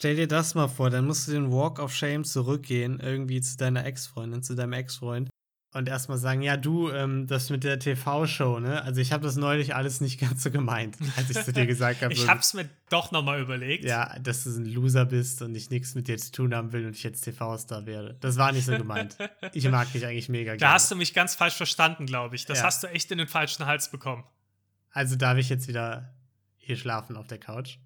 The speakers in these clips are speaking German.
Stell dir das mal vor, dann musst du den Walk of Shame zurückgehen, irgendwie zu deiner Ex-Freundin, zu deinem Ex-Freund und erstmal sagen, ja, du, ähm, das mit der TV-Show, ne? Also ich habe das neulich alles nicht ganz so gemeint, als ich zu dir gesagt habe. ich habe es mir doch nochmal überlegt. Ja, dass du ein Loser bist und ich nichts mit dir zu tun haben will und ich jetzt TV-Star werde. Das war nicht so gemeint. ich mag dich eigentlich mega gerne. Da hast du mich ganz falsch verstanden, glaube ich. Das ja. hast du echt in den falschen Hals bekommen. Also darf ich jetzt wieder hier schlafen auf der Couch?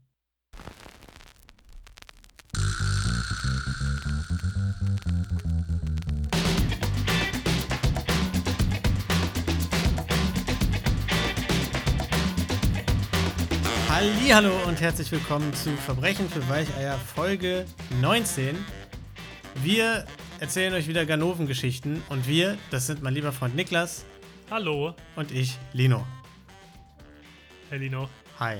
Hallo und herzlich willkommen zu Verbrechen für Weicheier Folge 19. Wir erzählen euch wieder Ganoven-Geschichten und wir, das sind mein lieber Freund Niklas. Hallo. Und ich, Lino. Hey Lino. Hi.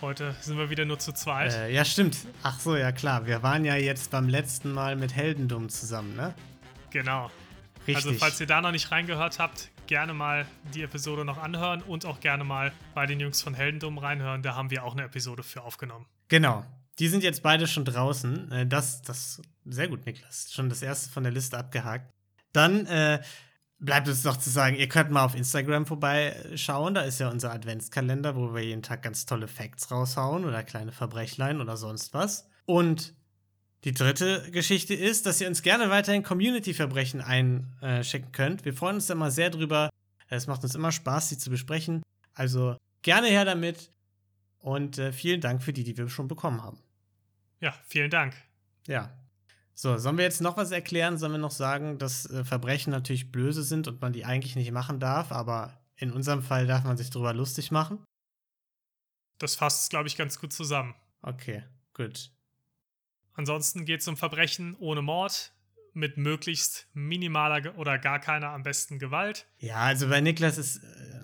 Heute sind wir wieder nur zu zweit. Äh, ja, stimmt. Ach so, ja klar. Wir waren ja jetzt beim letzten Mal mit Heldendum zusammen, ne? Genau. Richtig. Also, falls ihr da noch nicht reingehört habt, gerne mal die Episode noch anhören und auch gerne mal bei den Jungs von Heldendum reinhören. Da haben wir auch eine Episode für aufgenommen. Genau. Die sind jetzt beide schon draußen. Äh, das, das, sehr gut, Niklas. Schon das erste von der Liste abgehakt. Dann äh, bleibt es noch zu sagen, ihr könnt mal auf Instagram vorbeischauen. Da ist ja unser Adventskalender, wo wir jeden Tag ganz tolle Facts raushauen oder kleine Verbrechlein oder sonst was. Und die dritte Geschichte ist, dass ihr uns gerne weiterhin Community-Verbrechen einschicken könnt. Wir freuen uns da immer sehr drüber. Es macht uns immer Spaß, sie zu besprechen. Also gerne her damit. Und äh, vielen Dank für die, die wir schon bekommen haben. Ja, vielen Dank. Ja. So, sollen wir jetzt noch was erklären? Sollen wir noch sagen, dass äh, Verbrechen natürlich böse sind und man die eigentlich nicht machen darf, aber in unserem Fall darf man sich darüber lustig machen? Das fasst, glaube ich, ganz gut zusammen. Okay, gut. Ansonsten geht es um Verbrechen ohne Mord, mit möglichst minimaler oder gar keiner am besten Gewalt. Ja, also bei Niklas ist, äh,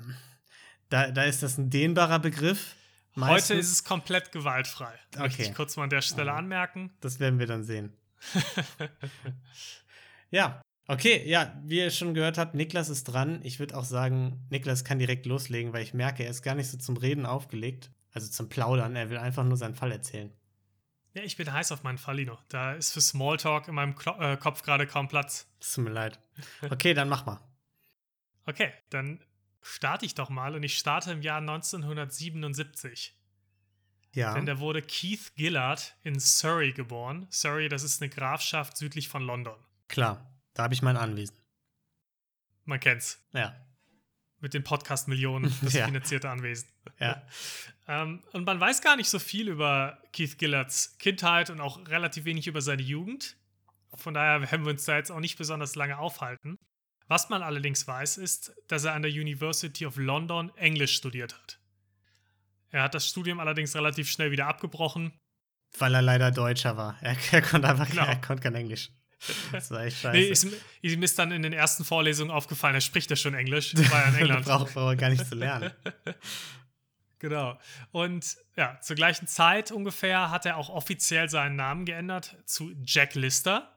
da, da ist das ein dehnbarer Begriff. Meistens. Heute ist es komplett gewaltfrei. Okay. Möchte ich kurz mal an der Stelle ah, anmerken. Das werden wir dann sehen. ja, okay, ja, wie ihr schon gehört habt, Niklas ist dran. Ich würde auch sagen, Niklas kann direkt loslegen, weil ich merke, er ist gar nicht so zum Reden aufgelegt, also zum Plaudern. Er will einfach nur seinen Fall erzählen. Ja, ich bin heiß auf meinen Fallino. Da ist für Smalltalk in meinem Klo äh, Kopf gerade kaum Platz. Es tut mir leid. Okay, dann mach mal. Okay, dann starte ich doch mal und ich starte im Jahr 1977. Ja. Denn da wurde Keith Gillard in Surrey geboren. Surrey, das ist eine Grafschaft südlich von London. Klar, da habe ich mein Anwesen. Man kennt's. Ja. Mit den Podcast-Millionen, das ja. finanzierte Anwesen. Ja. ähm, und man weiß gar nicht so viel über Keith Gillards Kindheit und auch relativ wenig über seine Jugend. Von daher werden wir uns da jetzt auch nicht besonders lange aufhalten. Was man allerdings weiß, ist, dass er an der University of London Englisch studiert hat. Er hat das Studium allerdings relativ schnell wieder abgebrochen. Weil er leider Deutscher war. Er, er konnte einfach genau. er konnte kein Englisch. Das war echt scheiße. Nee, ist, ihm ist dann in den ersten Vorlesungen aufgefallen, er spricht ja schon Englisch, war ja in England. braucht er gar nicht zu lernen. genau. Und ja, zur gleichen Zeit ungefähr hat er auch offiziell seinen Namen geändert zu Jack Lister.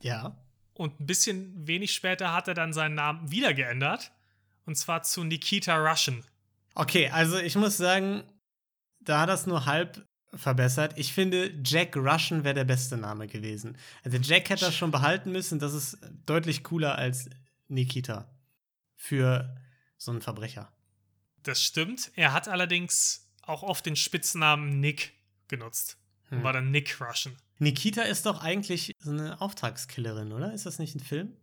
Ja. Und ein bisschen wenig später hat er dann seinen Namen wieder geändert. Und zwar zu Nikita Russian. Okay, also ich muss sagen, da das nur halb verbessert. Ich finde, Jack Russian wäre der beste Name gewesen. Also Jack hätte das schon behalten müssen. Das ist deutlich cooler als Nikita für so einen Verbrecher. Das stimmt. Er hat allerdings auch oft den Spitznamen Nick genutzt. Hm. War dann Nick Russian. Nikita ist doch eigentlich so eine Auftragskillerin, oder? Ist das nicht ein Film?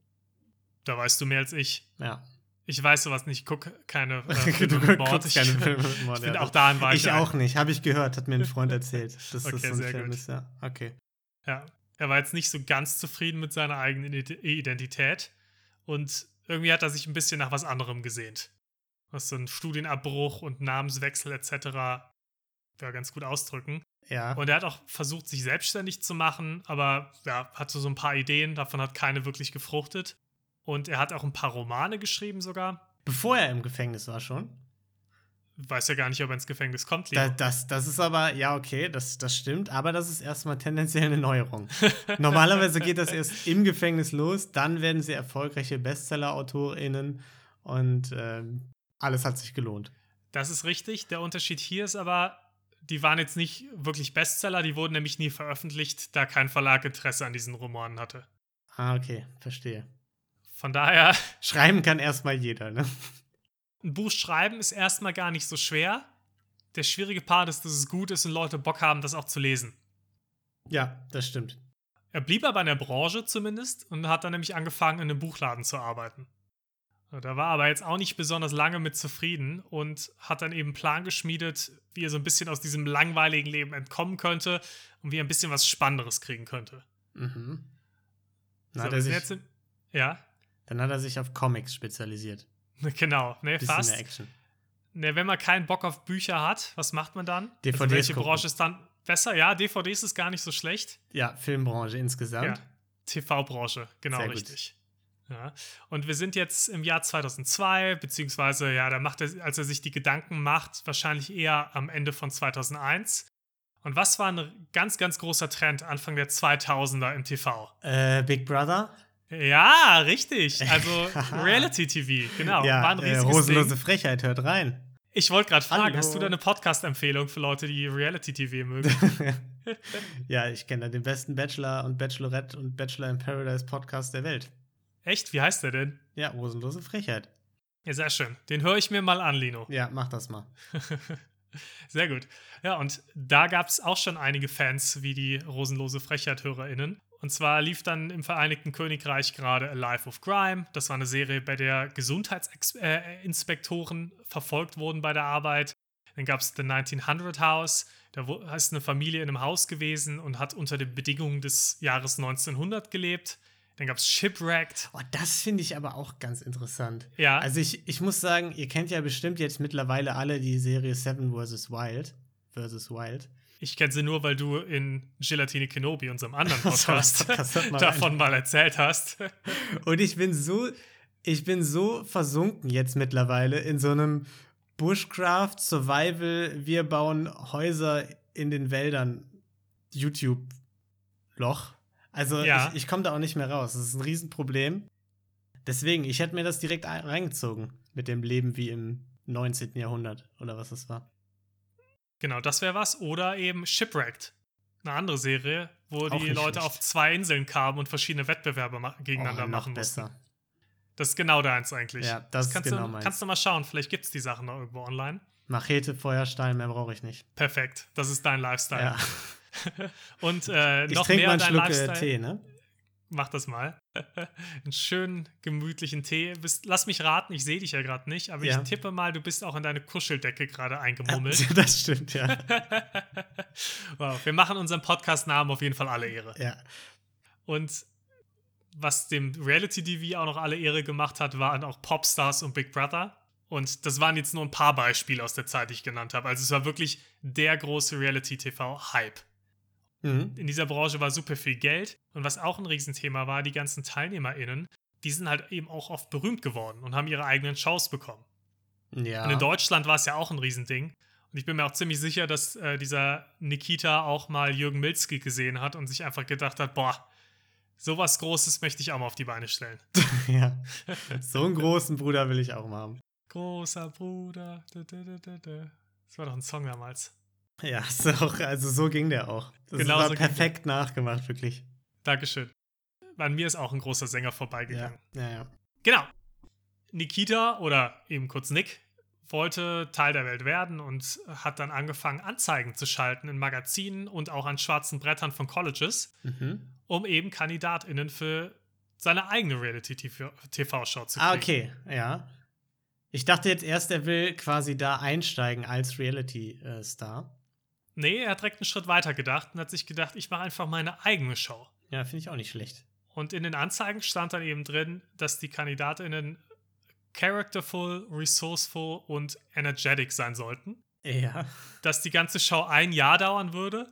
Da weißt du mehr als ich. Ja. Ich weiß sowas nicht, ich gucke keine äh, Filme mit Mord. Ich, keine Filme mit Mord. ich bin ja, auch da war ich. Ich auch nicht, habe ich gehört, hat mir ein Freund erzählt. Dass okay, das so ein sehr Film gut. ist, ja. Okay. Ja, er war jetzt nicht so ganz zufrieden mit seiner eigenen Identität und irgendwie hat er sich ein bisschen nach was anderem gesehnt. Was so ein Studienabbruch und Namenswechsel etc. ja ganz gut ausdrücken. Ja. Und er hat auch versucht, sich selbstständig zu machen, aber ja, hatte so ein paar Ideen, davon hat keine wirklich gefruchtet. Und er hat auch ein paar Romane geschrieben sogar. Bevor er im Gefängnis war schon? Weiß ja gar nicht, ob er ins Gefängnis kommt. Da, das, das ist aber, ja, okay, das, das stimmt, aber das ist erstmal tendenziell eine Neuerung. Normalerweise geht das erst im Gefängnis los, dann werden sie erfolgreiche Bestseller-AutorInnen und ähm, alles hat sich gelohnt. Das ist richtig. Der Unterschied hier ist aber, die waren jetzt nicht wirklich Bestseller, die wurden nämlich nie veröffentlicht, da kein Verlag Interesse an diesen Romanen hatte. Ah, okay, verstehe. Von daher, Schreiben kann erstmal jeder, ne? ein Buch schreiben ist erstmal gar nicht so schwer. Der schwierige Part ist, dass es gut ist und Leute Bock haben, das auch zu lesen. Ja, das stimmt. Er blieb aber in der Branche zumindest und hat dann nämlich angefangen, in einem Buchladen zu arbeiten. Da war aber jetzt auch nicht besonders lange mit zufrieden und hat dann eben einen Plan geschmiedet, wie er so ein bisschen aus diesem langweiligen Leben entkommen könnte und wie er ein bisschen was Spannenderes kriegen könnte. Mhm. Dann, So, er sind sich, jetzt in, ja, dann hat er sich auf Comics spezialisiert. genau, ne, Bisschen fast. Action. Ne, wenn man keinen Bock auf Bücher hat, was macht man dann? DVDs also welche gucken. Branche ist dann besser? Ja, DVDs ist gar nicht so schlecht. Ja, Filmbranche insgesamt. Ja, TV-Branche, genau Sehr gut. richtig. Ja. Und wir sind jetzt im Jahr 2002, beziehungsweise, ja, da macht er, als er sich die Gedanken macht, wahrscheinlich eher am Ende von 2001. Und was war ein ganz, ganz großer Trend Anfang der 2000er im TV? Äh, Big Brother? Ja, richtig. Also Reality TV, genau. ja, war ein äh, Hosenlose Ding. Frechheit, hört rein. Ich wollte gerade fragen, Hallo. hast du da eine Podcast-Empfehlung für Leute, die Reality TV mögen? ja, ich kenne da den besten Bachelor und Bachelorette und Bachelor in Paradise Podcast der Welt. Echt? Wie heißt der denn? Ja, Hosenlose Frechheit. Ja, sehr schön. Den höre ich mir mal an, Lino. Ja, mach das mal. Sehr gut. Ja, und da gab es auch schon einige Fans wie die Rosenlose Frechheit-HörerInnen. Und zwar lief dann im Vereinigten Königreich gerade A Life of Crime. Das war eine Serie, bei der Gesundheitsinspektoren verfolgt wurden bei der Arbeit. Dann gab es The 1900 House. Da ist eine Familie in einem Haus gewesen und hat unter den Bedingungen des Jahres 1900 gelebt. Dann gab es Shipwrecked. Oh, das finde ich aber auch ganz interessant. Ja. Also ich, ich muss sagen, ihr kennt ja bestimmt jetzt mittlerweile alle die Serie Seven vs. Wild. Versus Wild. Ich kenne sie nur, weil du in Gelatine Kenobi, unserem anderen So, Podcast, mal davon mal erzählt hast. Und ich bin so, ich bin so versunken jetzt mittlerweile in so einem Bushcraft Survival, wir bauen Häuser in den Wäldern YouTube-Loch. Also Ja. ich, ich komme da auch nicht mehr raus. Das ist ein Riesenproblem. Deswegen, ich hätte mir das direkt ein- reingezogen mit dem Leben wie im 19. Jahrhundert oder was das war. Genau, das wäre was. Oder eben Shipwrecked. Eine andere Serie, wo Auch die Leute schlecht. auf zwei Inseln kamen und verschiedene Wettbewerbe ma gegeneinander Oh, machen mussten. Das ist genau deins eigentlich. Ja, das ist kannst genau du, meins. Kannst du mal schauen, vielleicht gibt es die Sachen noch irgendwo online. Machete, Feuerstein, mehr brauche ich nicht. Perfekt, das ist dein Lifestyle. Ja. Und äh, Ich noch mehr mal einen dein Schluck äh, Lifestyle. Tee, ne? Mach das mal. einen schönen, gemütlichen Tee. Bist, lass mich raten, ich sehe dich ja gerade nicht, aber Ja. ich tippe mal, du bist auch in deine Kuscheldecke gerade eingemummelt. Das stimmt, ja. wow, wir machen unserem Podcast-Namen auf jeden Fall alle Ehre. ja. Und was dem Reality-TV auch noch alle Ehre gemacht hat, waren auch Popstars und Big Brother. Und das waren jetzt nur ein paar Beispiele aus der Zeit, die ich genannt habe. Also es war wirklich der große Reality-TV-Hype. Mhm. In dieser Branche war super viel Geld. Und was auch ein Riesenthema war, die ganzen TeilnehmerInnen, die sind halt eben auch oft berühmt geworden und haben ihre eigenen Shows bekommen. Ja. Und in Deutschland war es ja auch ein Riesending. Und ich bin mir auch ziemlich sicher, dass äh, dieser Nikita auch mal Jürgen Milzki gesehen hat und sich einfach gedacht hat, boah, sowas Großes möchte ich auch mal auf die Beine stellen. ja. So einen großen Bruder will ich auch mal haben. Großer Bruder. Da, da, da, da, da. Das war doch ein Song damals. Ja, auch, also so ging der auch. Das Genau war so perfekt nachgemacht, wirklich. Dankeschön. An mir ist auch ein großer Sänger Ja, vorbeigegangen. ja, ja. Genau. Nikita oder eben kurz Nick wollte Teil der Welt werden und hat dann angefangen, Anzeigen zu schalten in Magazinen und auch an schwarzen Brettern von Colleges, Mhm. um eben KandidatInnen für seine eigene Reality-TV-Show zu kriegen. Ah, okay, ja. Ich dachte jetzt erst, er will quasi da einsteigen als Reality-Star. Nee, er hat direkt einen Schritt weiter gedacht und hat sich gedacht, ich mache einfach meine eigene Show. Ja, finde ich auch nicht schlecht. Und in den Anzeigen stand dann eben drin, dass die KandidatInnen characterful, resourceful und energetic sein sollten. Ja. Dass die ganze Show ein Jahr dauern würde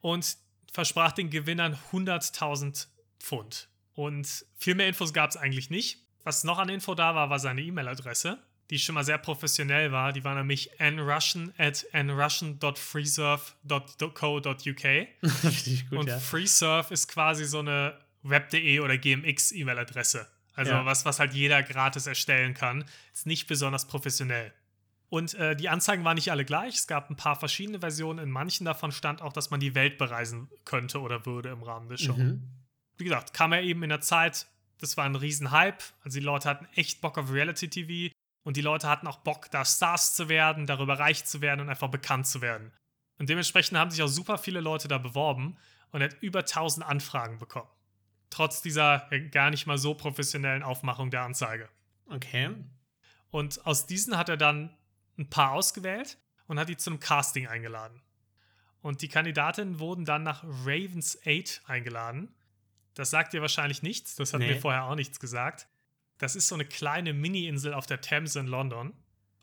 und versprach den Gewinnern 100.000 Pfund. Und viel mehr Infos gab es eigentlich nicht. Was noch an Info da war, war seine E-Mail-Adresse, die schon mal sehr professionell war. Die war nämlich nrussian at gut, Und ja. FreeSurf ist quasi so eine Web.de oder GMX-E-Mail-Adresse. Also Ja. was, was halt jeder gratis erstellen kann. Ist nicht besonders professionell. Und äh, die Anzeigen waren nicht alle gleich. Es gab ein paar verschiedene Versionen. In manchen davon stand auch, dass man die Welt bereisen könnte oder würde im Rahmen der Show. Mhm. Wie gesagt, kam er eben in der Zeit, das war ein Riesenhype. Also die Leute hatten echt Bock auf Reality-TV und die Leute hatten auch Bock, da Stars zu werden, darüber reich zu werden und einfach bekannt zu werden. Und dementsprechend haben sich auch super viele Leute da beworben und er hat über 1000 Anfragen bekommen. Trotz dieser äh, gar nicht mal so professionellen Aufmachung der Anzeige. Okay. Und aus diesen hat er dann ein paar ausgewählt und hat die zum Casting eingeladen. Und die Kandidatinnen wurden dann nach Ravens 8 eingeladen. Das sagt dir wahrscheinlich nichts, das hat Nee. mir vorher auch nichts gesagt. Das ist so eine kleine Mini-Insel auf der Themse in London.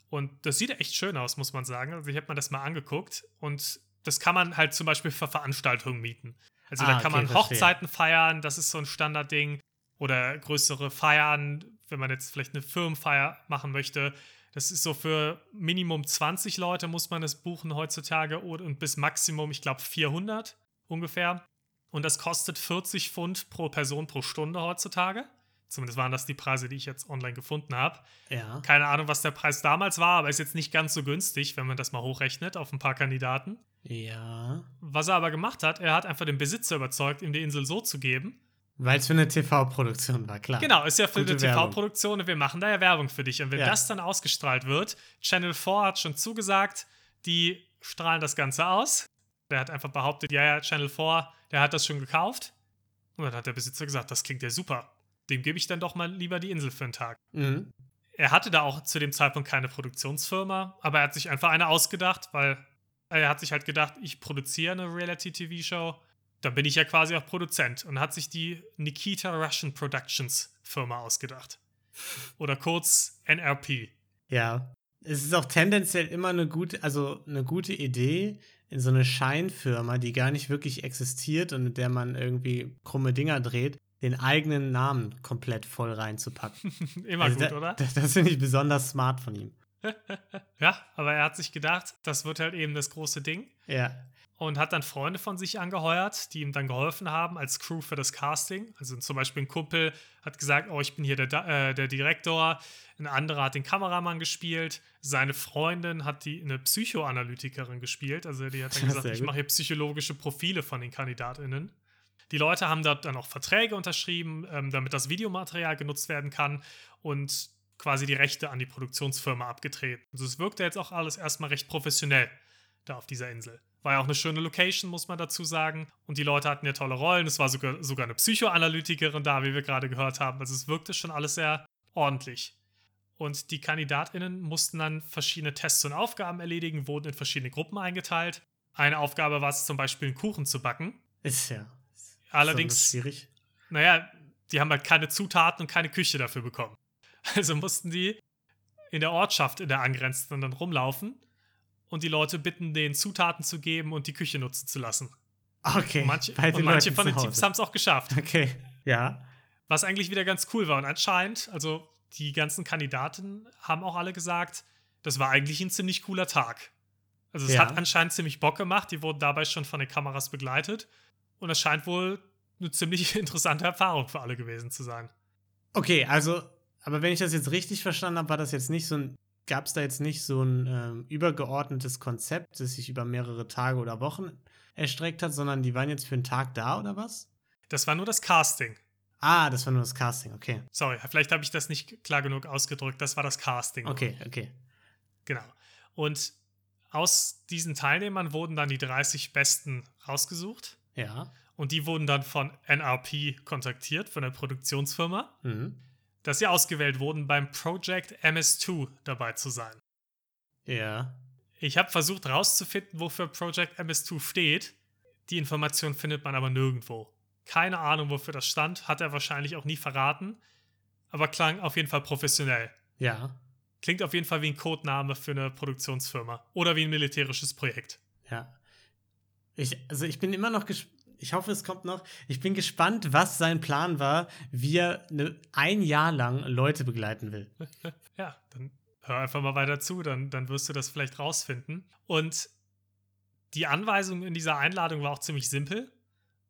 Und das sieht echt schön aus, muss man sagen. Also ich habe mir das mal angeguckt und das kann man halt zum Beispiel für Veranstaltungen mieten. Also Ah, da kann okay, man verstehe. Hochzeiten feiern, das ist so ein Standardding. Oder größere Feiern, wenn man jetzt vielleicht eine Firmenfeier machen möchte. Das ist so für Minimum 20 Leute muss man das buchen heutzutage und bis Maximum, ich glaube, 400 ungefähr. Und das kostet 40 Pfund pro Person pro Stunde heutzutage. Zumindest waren das die Preise, die ich jetzt online gefunden habe. Ja. Keine Ahnung, was der Preis damals war, aber ist jetzt nicht ganz so günstig, wenn man das mal hochrechnet auf ein paar Kandidaten. Ja. Was er aber gemacht hat, er hat einfach den Besitzer überzeugt, ihm die Insel so zu geben. Weil es für eine TV-Produktion war, klar. Genau, ist ja für Gute eine. TV-Produktion und wir machen da ja Werbung für dich. Und wenn Ja. das dann ausgestrahlt wird, Channel 4 hat schon zugesagt, die strahlen das Ganze aus. Der hat einfach behauptet, ja, ja, Channel 4, der hat das schon gekauft. Und dann hat der Besitzer gesagt, das klingt ja super. Dem gebe ich dann doch mal lieber die Insel für einen Tag. Mhm. Er hatte da auch zu dem Zeitpunkt keine Produktionsfirma, aber er hat sich einfach eine ausgedacht, weil er hat sich halt gedacht, ich produziere eine Reality-TV-Show, dann bin ich ja quasi auch Produzent und hat sich die Nikita Russian Productions Firma ausgedacht. Oder kurz NRP. Ja. Es ist auch tendenziell immer eine gute, also eine gute Idee, in so eine Scheinfirma, die gar nicht wirklich existiert und mit der man irgendwie krumme Dinger dreht, den eigenen Namen komplett voll reinzupacken. Immer Also gut, da, oder? Das, das finde ich besonders smart von ihm. Ja, aber er hat sich gedacht, das wird halt eben das große Ding. Ja. und hat dann Freunde von sich angeheuert, die ihm dann geholfen haben als Crew für das Casting. Also zum Beispiel ein Kumpel hat gesagt, oh, ich bin hier der, äh, der Direktor. Ein anderer hat den Kameramann gespielt. Seine Freundin hat die eine Psychoanalytikerin gespielt. Also die hat dann gesagt, ich mache hier psychologische Profile von den KandidatInnen. Die Leute haben dort dann auch Verträge unterschrieben, ähm, damit das Videomaterial genutzt werden kann und quasi die Rechte an die Produktionsfirma abgetreten. Also es wirkte jetzt auch alles erstmal recht professionell da auf dieser Insel. War ja auch eine schöne Location, muss man dazu sagen. Und die Leute hatten ja tolle Rollen. Es war sogar, sogar eine Psychoanalytikerin da, wie wir gerade gehört haben. Also es wirkte schon alles sehr ordentlich. Und die KandidatInnen mussten dann verschiedene Tests und Aufgaben erledigen, wurden in verschiedene Gruppen eingeteilt. Eine Aufgabe war es zum Beispiel, einen Kuchen zu backen. Ist ja. Allerdings schwierig. naja, die haben halt keine Zutaten und keine Küche dafür bekommen. Also mussten die in der Ortschaft, in der angrenzenden, dann rumlaufen und die Leute bitten, denen Zutaten zu geben und die Küche nutzen zu lassen. Okay. Und manche, und manche von den Teams haben es auch geschafft. Okay. Ja. Was eigentlich wieder ganz cool war. Und anscheinend, also die ganzen Kandidaten haben auch alle gesagt, das war eigentlich ein ziemlich cooler Tag. Also es Ja. hat anscheinend ziemlich Bock gemacht. Die wurden dabei schon von den Kameras begleitet. Und es scheint wohl eine ziemlich interessante Erfahrung für alle gewesen zu sein. Okay, also, aber wenn ich das jetzt richtig verstanden habe, war das jetzt nicht so ein, gab es da jetzt nicht so ein ähm, übergeordnetes Konzept, das sich über mehrere Tage oder Wochen erstreckt hat, sondern die waren jetzt für einen Tag da oder was? Das war nur das Casting. Ah, das war nur das Casting, okay. Sorry, vielleicht habe ich das nicht klar genug ausgedrückt. Das war das Casting. Okay, okay. Genau. Und aus diesen Teilnehmern wurden dann die 30 Besten rausgesucht. Ja. Und die wurden dann von NRP kontaktiert, von der Produktionsfirma, Mhm. dass sie ausgewählt wurden, beim Project MS2 dabei zu sein. Ja. Ich habe versucht herauszufinden, wofür Project MS2 steht. Die Information findet man aber nirgendwo. Keine Ahnung, wofür das stand, hat er wahrscheinlich auch nie verraten, aber klang auf jeden Fall professionell. Ja. Klingt auf jeden Fall wie ein Codename für eine Produktionsfirma oder wie ein militärisches Projekt. Ja. Ich, also ich bin immer noch gespannt. Ich hoffe, es kommt noch. Ich bin gespannt, was sein Plan war, wie er ne, ein Jahr lang Leute begleiten will. Ja, dann hör einfach mal weiter zu, dann, dann wirst du das vielleicht rausfinden. Und die Anweisung in dieser Einladung war auch ziemlich simpel,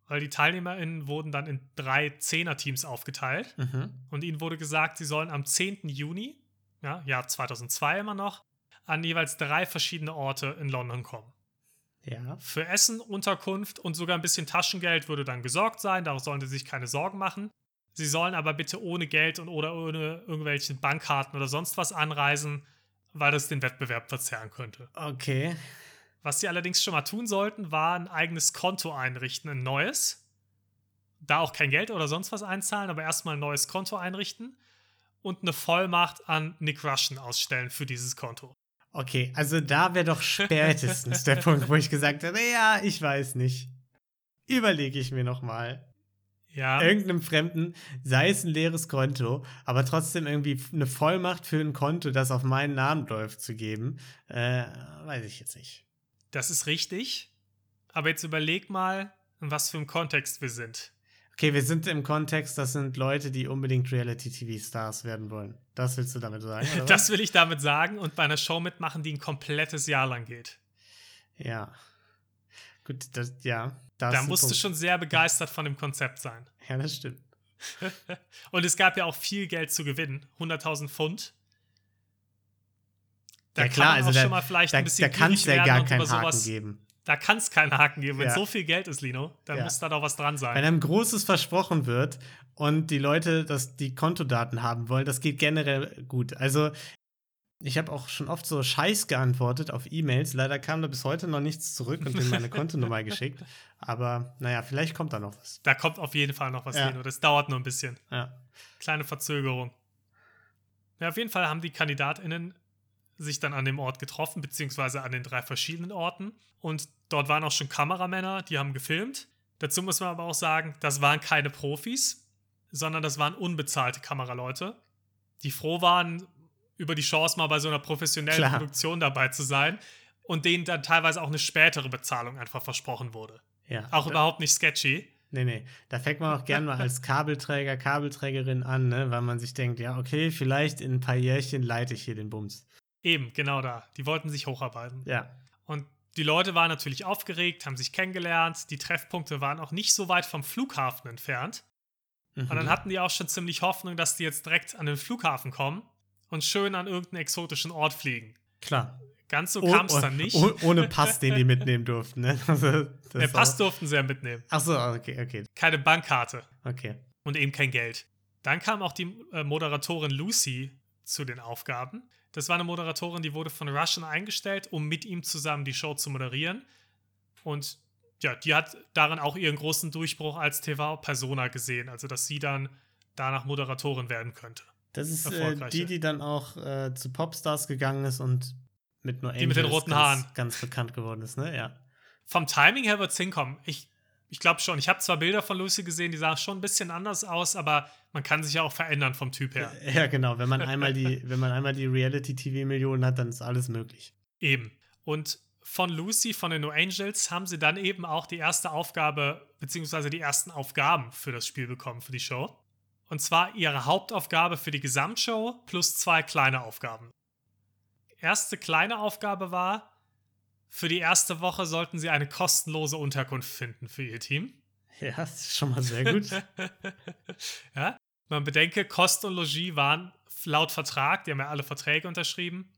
weil die TeilnehmerInnen wurden dann in drei Zehner-Teams aufgeteilt Mhm. und ihnen wurde gesagt, sie sollen am 10. Juni, ja, Jahr 2002 immer noch, an jeweils drei verschiedene Orte in London kommen. Ja. Für Essen, Unterkunft und sogar ein bisschen Taschengeld würde dann gesorgt sein, darauf sollen sie sich keine Sorgen machen. Sie sollen aber bitte ohne Geld und oder ohne irgendwelche Bankkarten oder sonst was anreisen, weil das den Wettbewerb verzerren könnte. Okay. Was sie allerdings schon mal tun sollten, war ein eigenes Konto einrichten, ein neues. Da auch kein Geld oder sonst was einzahlen, aber erstmal ein neues Konto einrichten und eine Vollmacht an Nick Russian ausstellen für dieses Konto. Okay, also da wäre doch spätestens der Punkt, wo ich gesagt habe, ja, ich weiß nicht. Überlege ich mir noch mal. Ja. Irgendeinem Fremden, sei es ein leeres Konto, aber trotzdem irgendwie eine Vollmacht für ein Konto, das auf meinen Namen läuft, zu geben, äh, weiß ich jetzt nicht. Das ist richtig. Aber jetzt überleg mal, in was für einem Kontext wir sind. Okay, wir sind im Kontext, das sind Leute, die unbedingt Reality-TV-Stars werden wollen. Das willst du damit sagen? Das will ich damit sagen und bei einer Show mitmachen, die ein komplettes Jahr lang geht. Ja. Gut, das, ja. Da, Da musst du Punkt. schon sehr begeistert von dem Konzept sein. Ja, das stimmt. Und es gab ja auch viel Geld zu gewinnen. 100.000 Pfund. Da ja, klar, kann man also auch da, schon mal vielleicht da, ein bisschen da kann es ja gar keinen Haken geben. Da kann es keinen Haken geben. Wenn Ja. so viel Geld ist, Lino, dann Ja. muss da doch was dran sein. Wenn einem Großes versprochen wird und die Leute das, die Kontodaten haben wollen, das geht generell gut. Also, ich habe auch schon oft so Scheiß geantwortet auf E-Mails. Leider kam da bis heute noch nichts zurück und mir meine Kontonummer geschickt. Aber naja, vielleicht kommt da noch was. Da kommt auf jeden Fall noch was, Ja. Lino. Das dauert nur ein bisschen. Ja. Kleine Verzögerung. Ja, auf jeden Fall haben die KandidatInnen sich dann an dem Ort getroffen, beziehungsweise an den drei verschiedenen Orten. Und dort waren auch schon Kameramänner, die haben gefilmt. Dazu muss man aber auch sagen, das waren keine Profis, sondern das waren unbezahlte Kameraleute, die froh waren, über die Chance mal bei so einer professionellen Klar. Produktion dabei zu sein und denen dann teilweise auch eine spätere Bezahlung einfach versprochen wurde. ja. Auch überhaupt nicht sketchy. Nee, nee. Da fängt man auch gern mal als Kabelträger, Kabelträgerin an, ne? weil man sich denkt, ja, okay, vielleicht in ein paar Jährchen leite ich hier den Bums. Eben, genau da. Die wollten sich hocharbeiten. Ja. Und die Leute waren natürlich aufgeregt, haben sich kennengelernt. Die Treffpunkte waren auch nicht so weit vom Flughafen entfernt. Mhm. Und dann hatten die auch schon ziemlich Hoffnung, dass die jetzt direkt an den Flughafen kommen und schön an irgendeinen exotischen Ort fliegen. Klar. Ganz so Oh, kam es oh, dann nicht. oh, ohne Pass, den die mitnehmen durften. Ne? Also, ist Pass durften sie ja mitnehmen. Ach so, okay, okay, Keine Bankkarte okay. und eben kein Geld. Dann kam auch die äh, Moderatorin Lucy zu den Aufgaben. Das war eine Moderatorin, die wurde von Russian eingestellt, um mit ihm zusammen die Show zu moderieren. Und ja, die hat darin auch ihren großen Durchbruch als TV-Persona gesehen, also dass sie dann danach Moderatorin werden könnte. Das ist äh, die, die dann auch äh, zu Popstars gegangen ist und mit No Die mit den Angels roten ganz, Haaren. ganz bekannt geworden ist, ne? Ja. Vom Timing her wird es hinkommen. Ich, ich glaube schon. Ich habe zwar Bilder von Lucy gesehen, die sahen schon ein bisschen anders aus, aber man kann sich ja auch verändern vom Typ her. Ja, genau. Wenn man einmal die, wenn man einmal die Reality-TV-Millionen hat, dann ist alles möglich. Eben. Und von Lucy, von den No Angels, haben sie dann eben auch die erste Aufgabe, beziehungsweise die ersten Aufgaben für das Spiel bekommen, für die Show. Und zwar ihre Hauptaufgabe für die Gesamtshow plus zwei kleine Aufgaben. Erste kleine Aufgabe war, für die erste Woche sollten sie eine kostenlose Unterkunft finden für ihr Team. Ja, das ist schon mal sehr gut. ja, man bedenke, Kost und Logis waren laut Vertrag, die haben ja alle Verträge unterschrieben,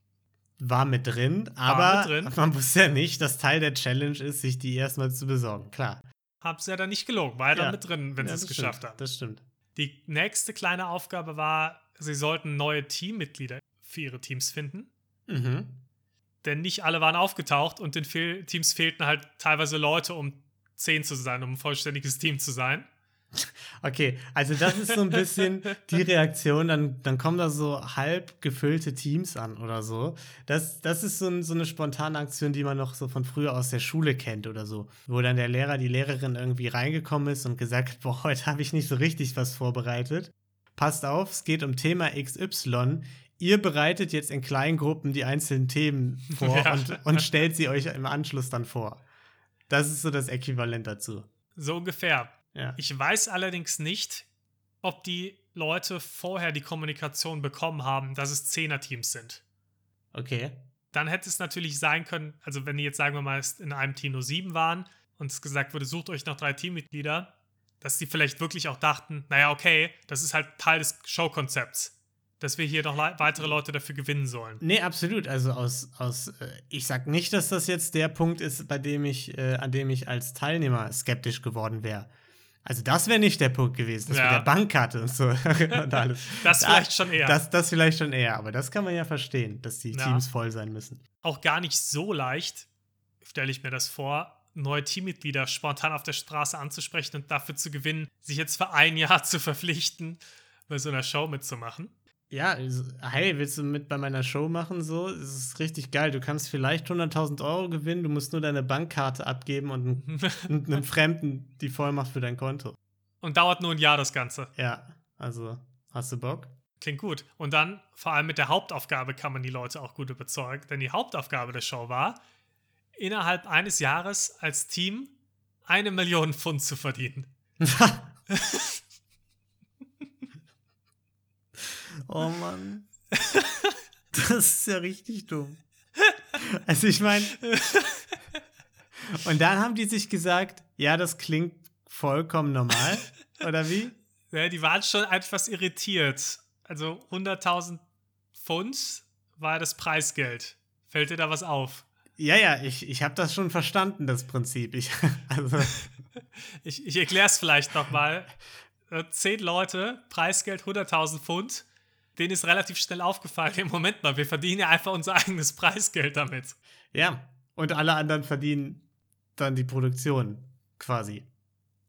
War mit drin, aber mit drin. man wusste ja nicht, dass Teil der Challenge ist, sich die erstmal zu besorgen. Klar. haben sie ja dann nicht gelogen, war ja, dann Ja. mit drin, wenn Ja, sie es geschafft stimmt. haben. Das stimmt. Die nächste kleine Aufgabe war, sie sollten neue Teammitglieder für ihre Teams finden. Mhm. Denn nicht alle waren aufgetaucht und den Fehl Teams fehlten halt teilweise Leute, um zehn zu sein, um ein vollständiges Team zu sein. Okay, also das ist so ein bisschen die Reaktion, dann, dann kommen da so halb gefüllte Teams an oder so. Das, das ist so, ein, so eine spontane Aktion, die man noch so von früher aus der Schule kennt oder so. Wo dann der Lehrer, die Lehrerin irgendwie reingekommen ist und gesagt hat, boah, heute habe ich nicht so richtig was vorbereitet. Passt auf, es geht um Thema XY. Ihr bereitet jetzt in kleinen Gruppen die einzelnen Themen vor Ja. und, und stellt sie euch im Anschluss dann vor. Das ist so das Äquivalent dazu. So ungefähr. Ja. Ich weiß allerdings nicht, ob die Leute vorher die Kommunikation bekommen haben, dass es Zehner-Teams sind. Okay. Dann hätte es natürlich sein können, also wenn die jetzt sagen wir mal in einem Team nur sieben waren und es gesagt wurde, sucht euch noch drei Teammitglieder, dass die vielleicht wirklich auch dachten, naja, okay, das ist halt Teil des Showkonzepts. Dass wir hier noch weitere Leute dafür gewinnen sollen. Nee, absolut. Also aus, aus äh, ich sag nicht, dass das jetzt der Punkt ist, bei dem ich, äh, an dem ich als Teilnehmer skeptisch geworden wäre. Also das wäre nicht der Punkt gewesen, das ja. mit der Bankkarte und so und alles. das vielleicht schon eher. Das, das vielleicht schon eher, aber das kann man ja verstehen, dass die ja. Teams voll sein müssen. Auch gar nicht so leicht, stelle ich mir das vor, neue Teammitglieder spontan auf der Straße anzusprechen und dafür zu gewinnen, sich jetzt für ein Jahr zu verpflichten, bei so einer Show mitzumachen. Ja, hey, willst du mit bei meiner Show machen? So, es ist richtig geil. Du kannst vielleicht 100.000 Euro gewinnen, du musst nur deine Bankkarte abgeben und einem Fremden die Vollmacht für dein Konto. Und dauert nur ein Jahr das Ganze. Ja, also, hast du Bock? Klingt gut. Und dann, vor allem mit der Hauptaufgabe, kann man die Leute auch gut überzeugen. Denn die Hauptaufgabe der Show war, innerhalb eines Jahres als Team eine Million Pfund zu verdienen. Oh Mann. Das ist ja richtig dumm. Also ich meine. Und dann haben die sich gesagt, ja, das klingt vollkommen normal, oder wie? Ja, die waren schon etwas irritiert. Also 100.000 Pfund war das Preisgeld. Fällt dir da was auf? Ja, ja, ich, ich habe das schon verstanden, das Prinzip. Ich, also. ich, ich erkläre es vielleicht nochmal. Äh, zehn Leute, Preisgeld 100.000 Pfund denen ist relativ schnell aufgefallen, im Moment mal, wir verdienen ja einfach unser eigenes Preisgeld damit. Ja, und alle anderen verdienen dann die Produktion quasi.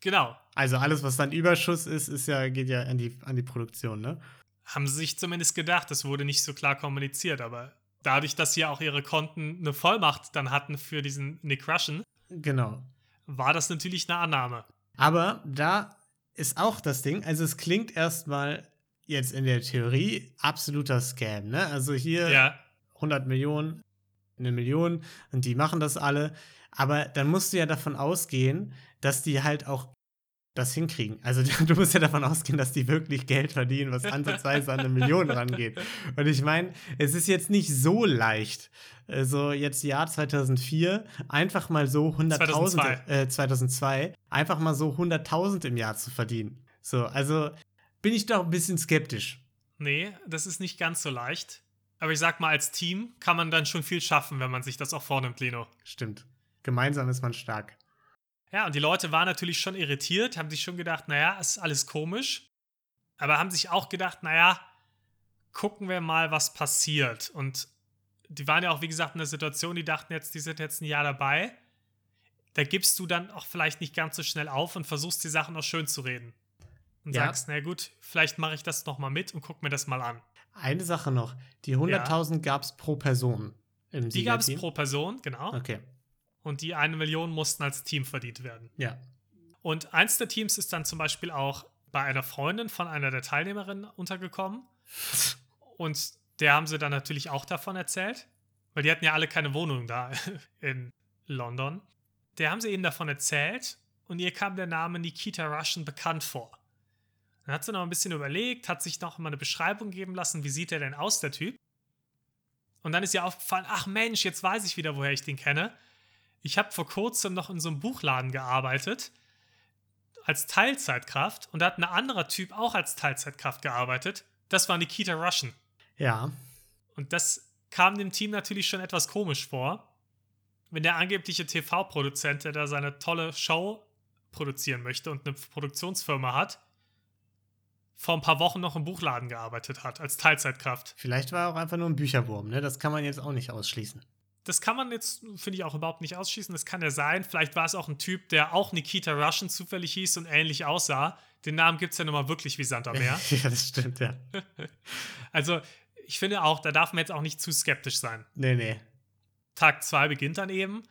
Genau. Also alles, was dann Überschuss ist, ist ja, geht ja an die, an die Produktion, ne? Haben sie sich zumindest gedacht, das wurde nicht so klar kommuniziert, aber dadurch, dass sie auch ihre Konten eine Vollmacht dann hatten für diesen Nick Russian, genau. war das natürlich eine Annahme. Aber da ist auch das Ding, also es klingt erstmal jetzt in der Theorie absoluter Scam, ne? Also hier ja. 100 Millionen, eine Million und die machen das alle. Aber dann musst du ja davon ausgehen, dass die halt auch das hinkriegen. Also du musst ja davon ausgehen, dass die wirklich Geld verdienen, was ansatzweise an eine Million rangeht. Und ich meine, es ist jetzt nicht so leicht, also jetzt Jahr 2004, einfach mal so 100.000, 2002. Äh, 2002, einfach mal so 100.000 im Jahr zu verdienen. So, also bin ich doch ein bisschen skeptisch. Nee, das ist nicht ganz so leicht. Aber ich sag mal, als Team kann man dann schon viel schaffen, wenn man sich das auch vornimmt, Leno. Stimmt. Gemeinsam ist man stark. Ja, und die Leute waren natürlich schon irritiert, haben sich schon gedacht, naja, es ist alles komisch. Aber haben sich auch gedacht, naja, gucken wir mal, was passiert. Und die waren ja auch, wie gesagt, in der Situation, die dachten jetzt, die sind jetzt ein Jahr dabei. Da gibst du dann auch vielleicht nicht ganz so schnell auf und versuchst die Sachen auch schön zu reden und ja. sagst, na gut, vielleicht mache ich das noch mal mit und guck mir das mal an. Eine Sache noch, die 100.000 ja. gab es pro Person im Die gab es pro Person, genau. Okay. Und die eine Million mussten als Team verdient werden. Ja. Und eins der Teams ist dann zum Beispiel auch bei einer Freundin von einer der Teilnehmerinnen untergekommen. und der haben sie dann natürlich auch davon erzählt, weil die hatten ja alle keine Wohnung da in London. Der haben sie eben davon erzählt und ihr kam der Name Nikita Russian bekannt vor. Dann hat sie noch ein bisschen überlegt, hat sich noch mal eine Beschreibung geben lassen, wie sieht er denn aus, der Typ. Und dann ist ihr aufgefallen, ach Mensch, jetzt weiß ich wieder, woher ich den kenne. Ich habe vor kurzem noch in so einem Buchladen gearbeitet, als Teilzeitkraft. Und da hat ein anderer Typ auch als Teilzeitkraft gearbeitet. Das war Nikita Russian. Ja. Und das kam dem Team natürlich schon etwas komisch vor. Wenn der angebliche TV-Produzent, der da seine tolle Show produzieren möchte und eine Produktionsfirma hat, vor ein paar Wochen noch im Buchladen gearbeitet hat, als Teilzeitkraft. Vielleicht war er auch einfach nur ein Bücherwurm, ne? Das kann man jetzt auch nicht ausschließen. Das kann man jetzt, finde ich, auch überhaupt nicht ausschließen. Das kann ja sein. Vielleicht war es auch ein Typ, der auch Nikita Russian zufällig hieß und ähnlich aussah. Den Namen gibt es ja nun mal wirklich wie Sand am Meer. ja, das stimmt, ja. also, ich finde auch, da darf man jetzt auch nicht zu skeptisch sein. Nee, nee. Tag 2 beginnt dann eben.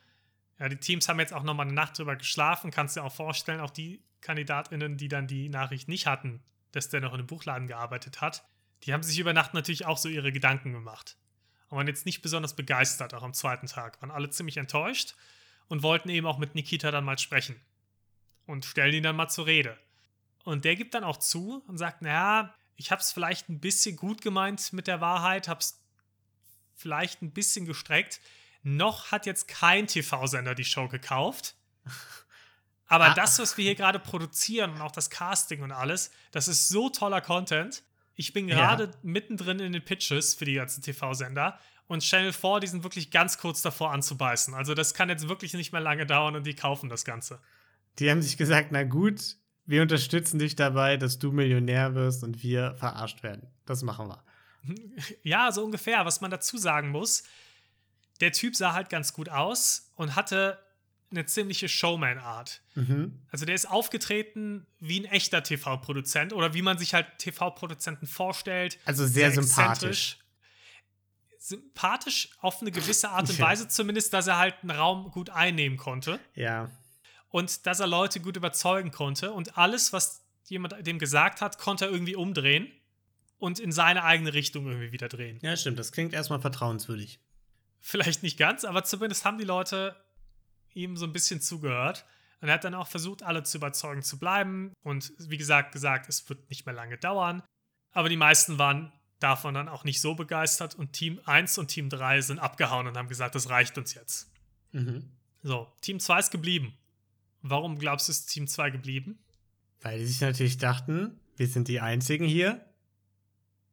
Ja, die Teams haben jetzt auch nochmal eine Nacht drüber geschlafen. Kannst du dir auch vorstellen, auch die KandidatInnen, die dann die Nachricht nicht hatten, dass der noch in einem Buchladen gearbeitet hat, die haben sich über Nacht natürlich auch so ihre Gedanken gemacht. Und waren jetzt nicht besonders begeistert, auch am zweiten Tag. Waren alle ziemlich enttäuscht und wollten eben auch mit Nikita dann mal sprechen. Und stellen ihn dann mal zur Rede. Und der gibt dann auch zu und sagt, naja, ich habe es vielleicht ein bisschen gut gemeint mit der Wahrheit, habe es vielleicht ein bisschen gestreckt. Noch hat jetzt kein TV-Sender die Show gekauft. Aber ah. das, was wir hier gerade produzieren und auch das Casting und alles, das ist so toller Content. Ich bin gerade ja. mittendrin in den Pitches für die ganzen TV-Sender und Channel 4, die sind wirklich ganz kurz davor anzubeißen. Also das kann jetzt wirklich nicht mehr lange dauern und die kaufen das Ganze. Die haben sich gesagt, na gut, wir unterstützen dich dabei, dass du Millionär wirst und wir verarscht werden. Das machen wir. Ja, so ungefähr. Was man dazu sagen muss, der Typ sah halt ganz gut aus und hatte eine ziemliche Showman-Art. Mhm. Also der ist aufgetreten wie ein echter TV-Produzent oder wie man sich halt TV-Produzenten vorstellt. Also sehr, sehr sympathisch. Sympathisch auf eine gewisse Art und Weise zumindest, dass er halt einen Raum gut einnehmen konnte. Ja. Und dass er Leute gut überzeugen konnte. Und alles, was jemand dem gesagt hat, konnte er irgendwie umdrehen und in seine eigene Richtung irgendwie wieder drehen. Ja, stimmt. Das klingt erstmal vertrauenswürdig. Vielleicht nicht ganz, aber zumindest haben die Leute ihm so ein bisschen zugehört. Und er hat dann auch versucht, alle zu überzeugen zu bleiben. Und wie gesagt, gesagt, es wird nicht mehr lange dauern. Aber die meisten waren davon dann auch nicht so begeistert. Und Team 1 und Team 3 sind abgehauen und haben gesagt, das reicht uns jetzt. Mhm. So, Team 2 ist geblieben. Warum glaubst du, ist Team 2 geblieben? Weil die sich natürlich dachten, wir sind die Einzigen hier.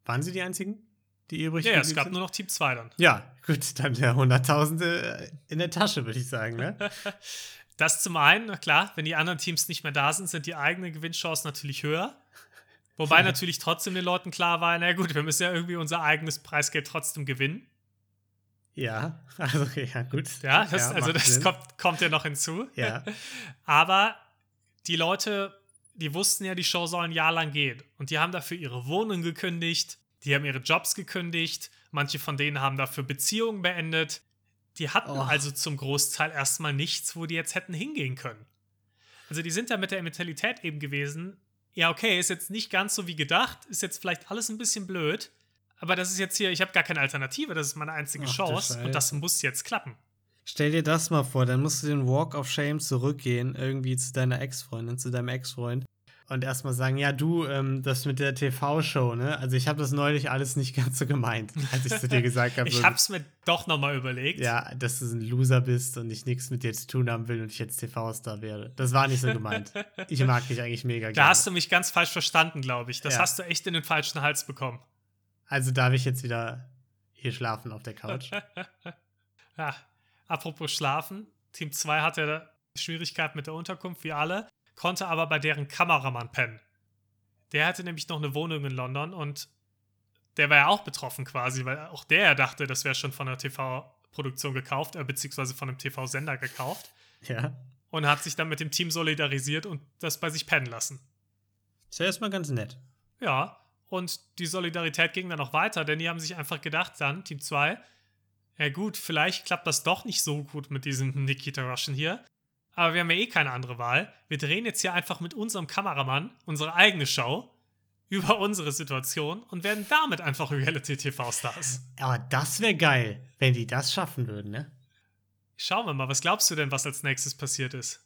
Waren sie die Einzigen? die übrig Ja, ja es gab sind? nur noch Team 2 dann. Ja, gut, dann der Hunderttausende in der Tasche, würde ich sagen, ne? das zum einen, na klar, wenn die anderen Teams nicht mehr da sind, sind die eigenen Gewinnchancen natürlich höher. Wobei natürlich trotzdem den Leuten klar war, na gut, wir müssen ja irgendwie unser eigenes Preisgeld trotzdem gewinnen. Ja, also ja, gut. Ja, das, ja, also das kommt, kommt ja noch hinzu. Ja. Aber die Leute, die wussten ja, die Show soll ein Jahr lang gehen. Und die haben dafür ihre Wohnung gekündigt, die haben ihre Jobs gekündigt, manche von denen haben dafür Beziehungen beendet. Die hatten oh. also zum Großteil erstmal nichts, wo die jetzt hätten hingehen können. Also die sind da mit der Mentalität eben gewesen, ja, okay, ist jetzt nicht ganz so wie gedacht, ist jetzt vielleicht alles ein bisschen blöd, aber das ist jetzt hier, ich habe gar keine Alternative, das ist meine einzige Ach, Chance und das muss jetzt klappen. Stell dir das mal vor, dann musst du den Walk of Shame zurückgehen, irgendwie zu deiner Ex-Freundin, zu deinem Ex-Freund und erstmal sagen, ja, du, ähm, das mit der TV-Show, ne? Also ich habe das neulich alles nicht ganz so gemeint, als ich zu dir gesagt habe. ich habe es mir doch nochmal überlegt. Ja, dass du ein Loser bist und ich nichts mit dir zu tun haben will und ich jetzt TV-Star werde. Das war nicht so gemeint. ich mag dich eigentlich mega gerne. Da hast du mich ganz falsch verstanden, glaube ich. Das ja. hast du echt in den falschen Hals bekommen. Also darf ich jetzt wieder hier schlafen auf der Couch. ja, apropos schlafen. Team 2 hatte Schwierigkeiten mit der Unterkunft, wie alle konnte aber bei deren Kameramann pennen. Der hatte nämlich noch eine Wohnung in London und der war ja auch betroffen quasi, weil auch der dachte, das wäre schon von der TV-Produktion gekauft, äh, beziehungsweise von einem TV-Sender gekauft. Ja. Und hat sich dann mit dem Team solidarisiert und das bei sich pennen lassen. Ist ja erstmal ganz nett. Ja, und die Solidarität ging dann noch weiter, denn die haben sich einfach gedacht, dann, Team 2, ja gut, vielleicht klappt das doch nicht so gut mit diesem Nikita Russian hier aber wir haben ja eh keine andere Wahl. Wir drehen jetzt hier einfach mit unserem Kameramann unsere eigene Show über unsere Situation und werden damit einfach Reality-TV-Stars. Aber das wäre geil, wenn die das schaffen würden, ne? Schauen wir mal, was glaubst du denn, was als nächstes passiert ist?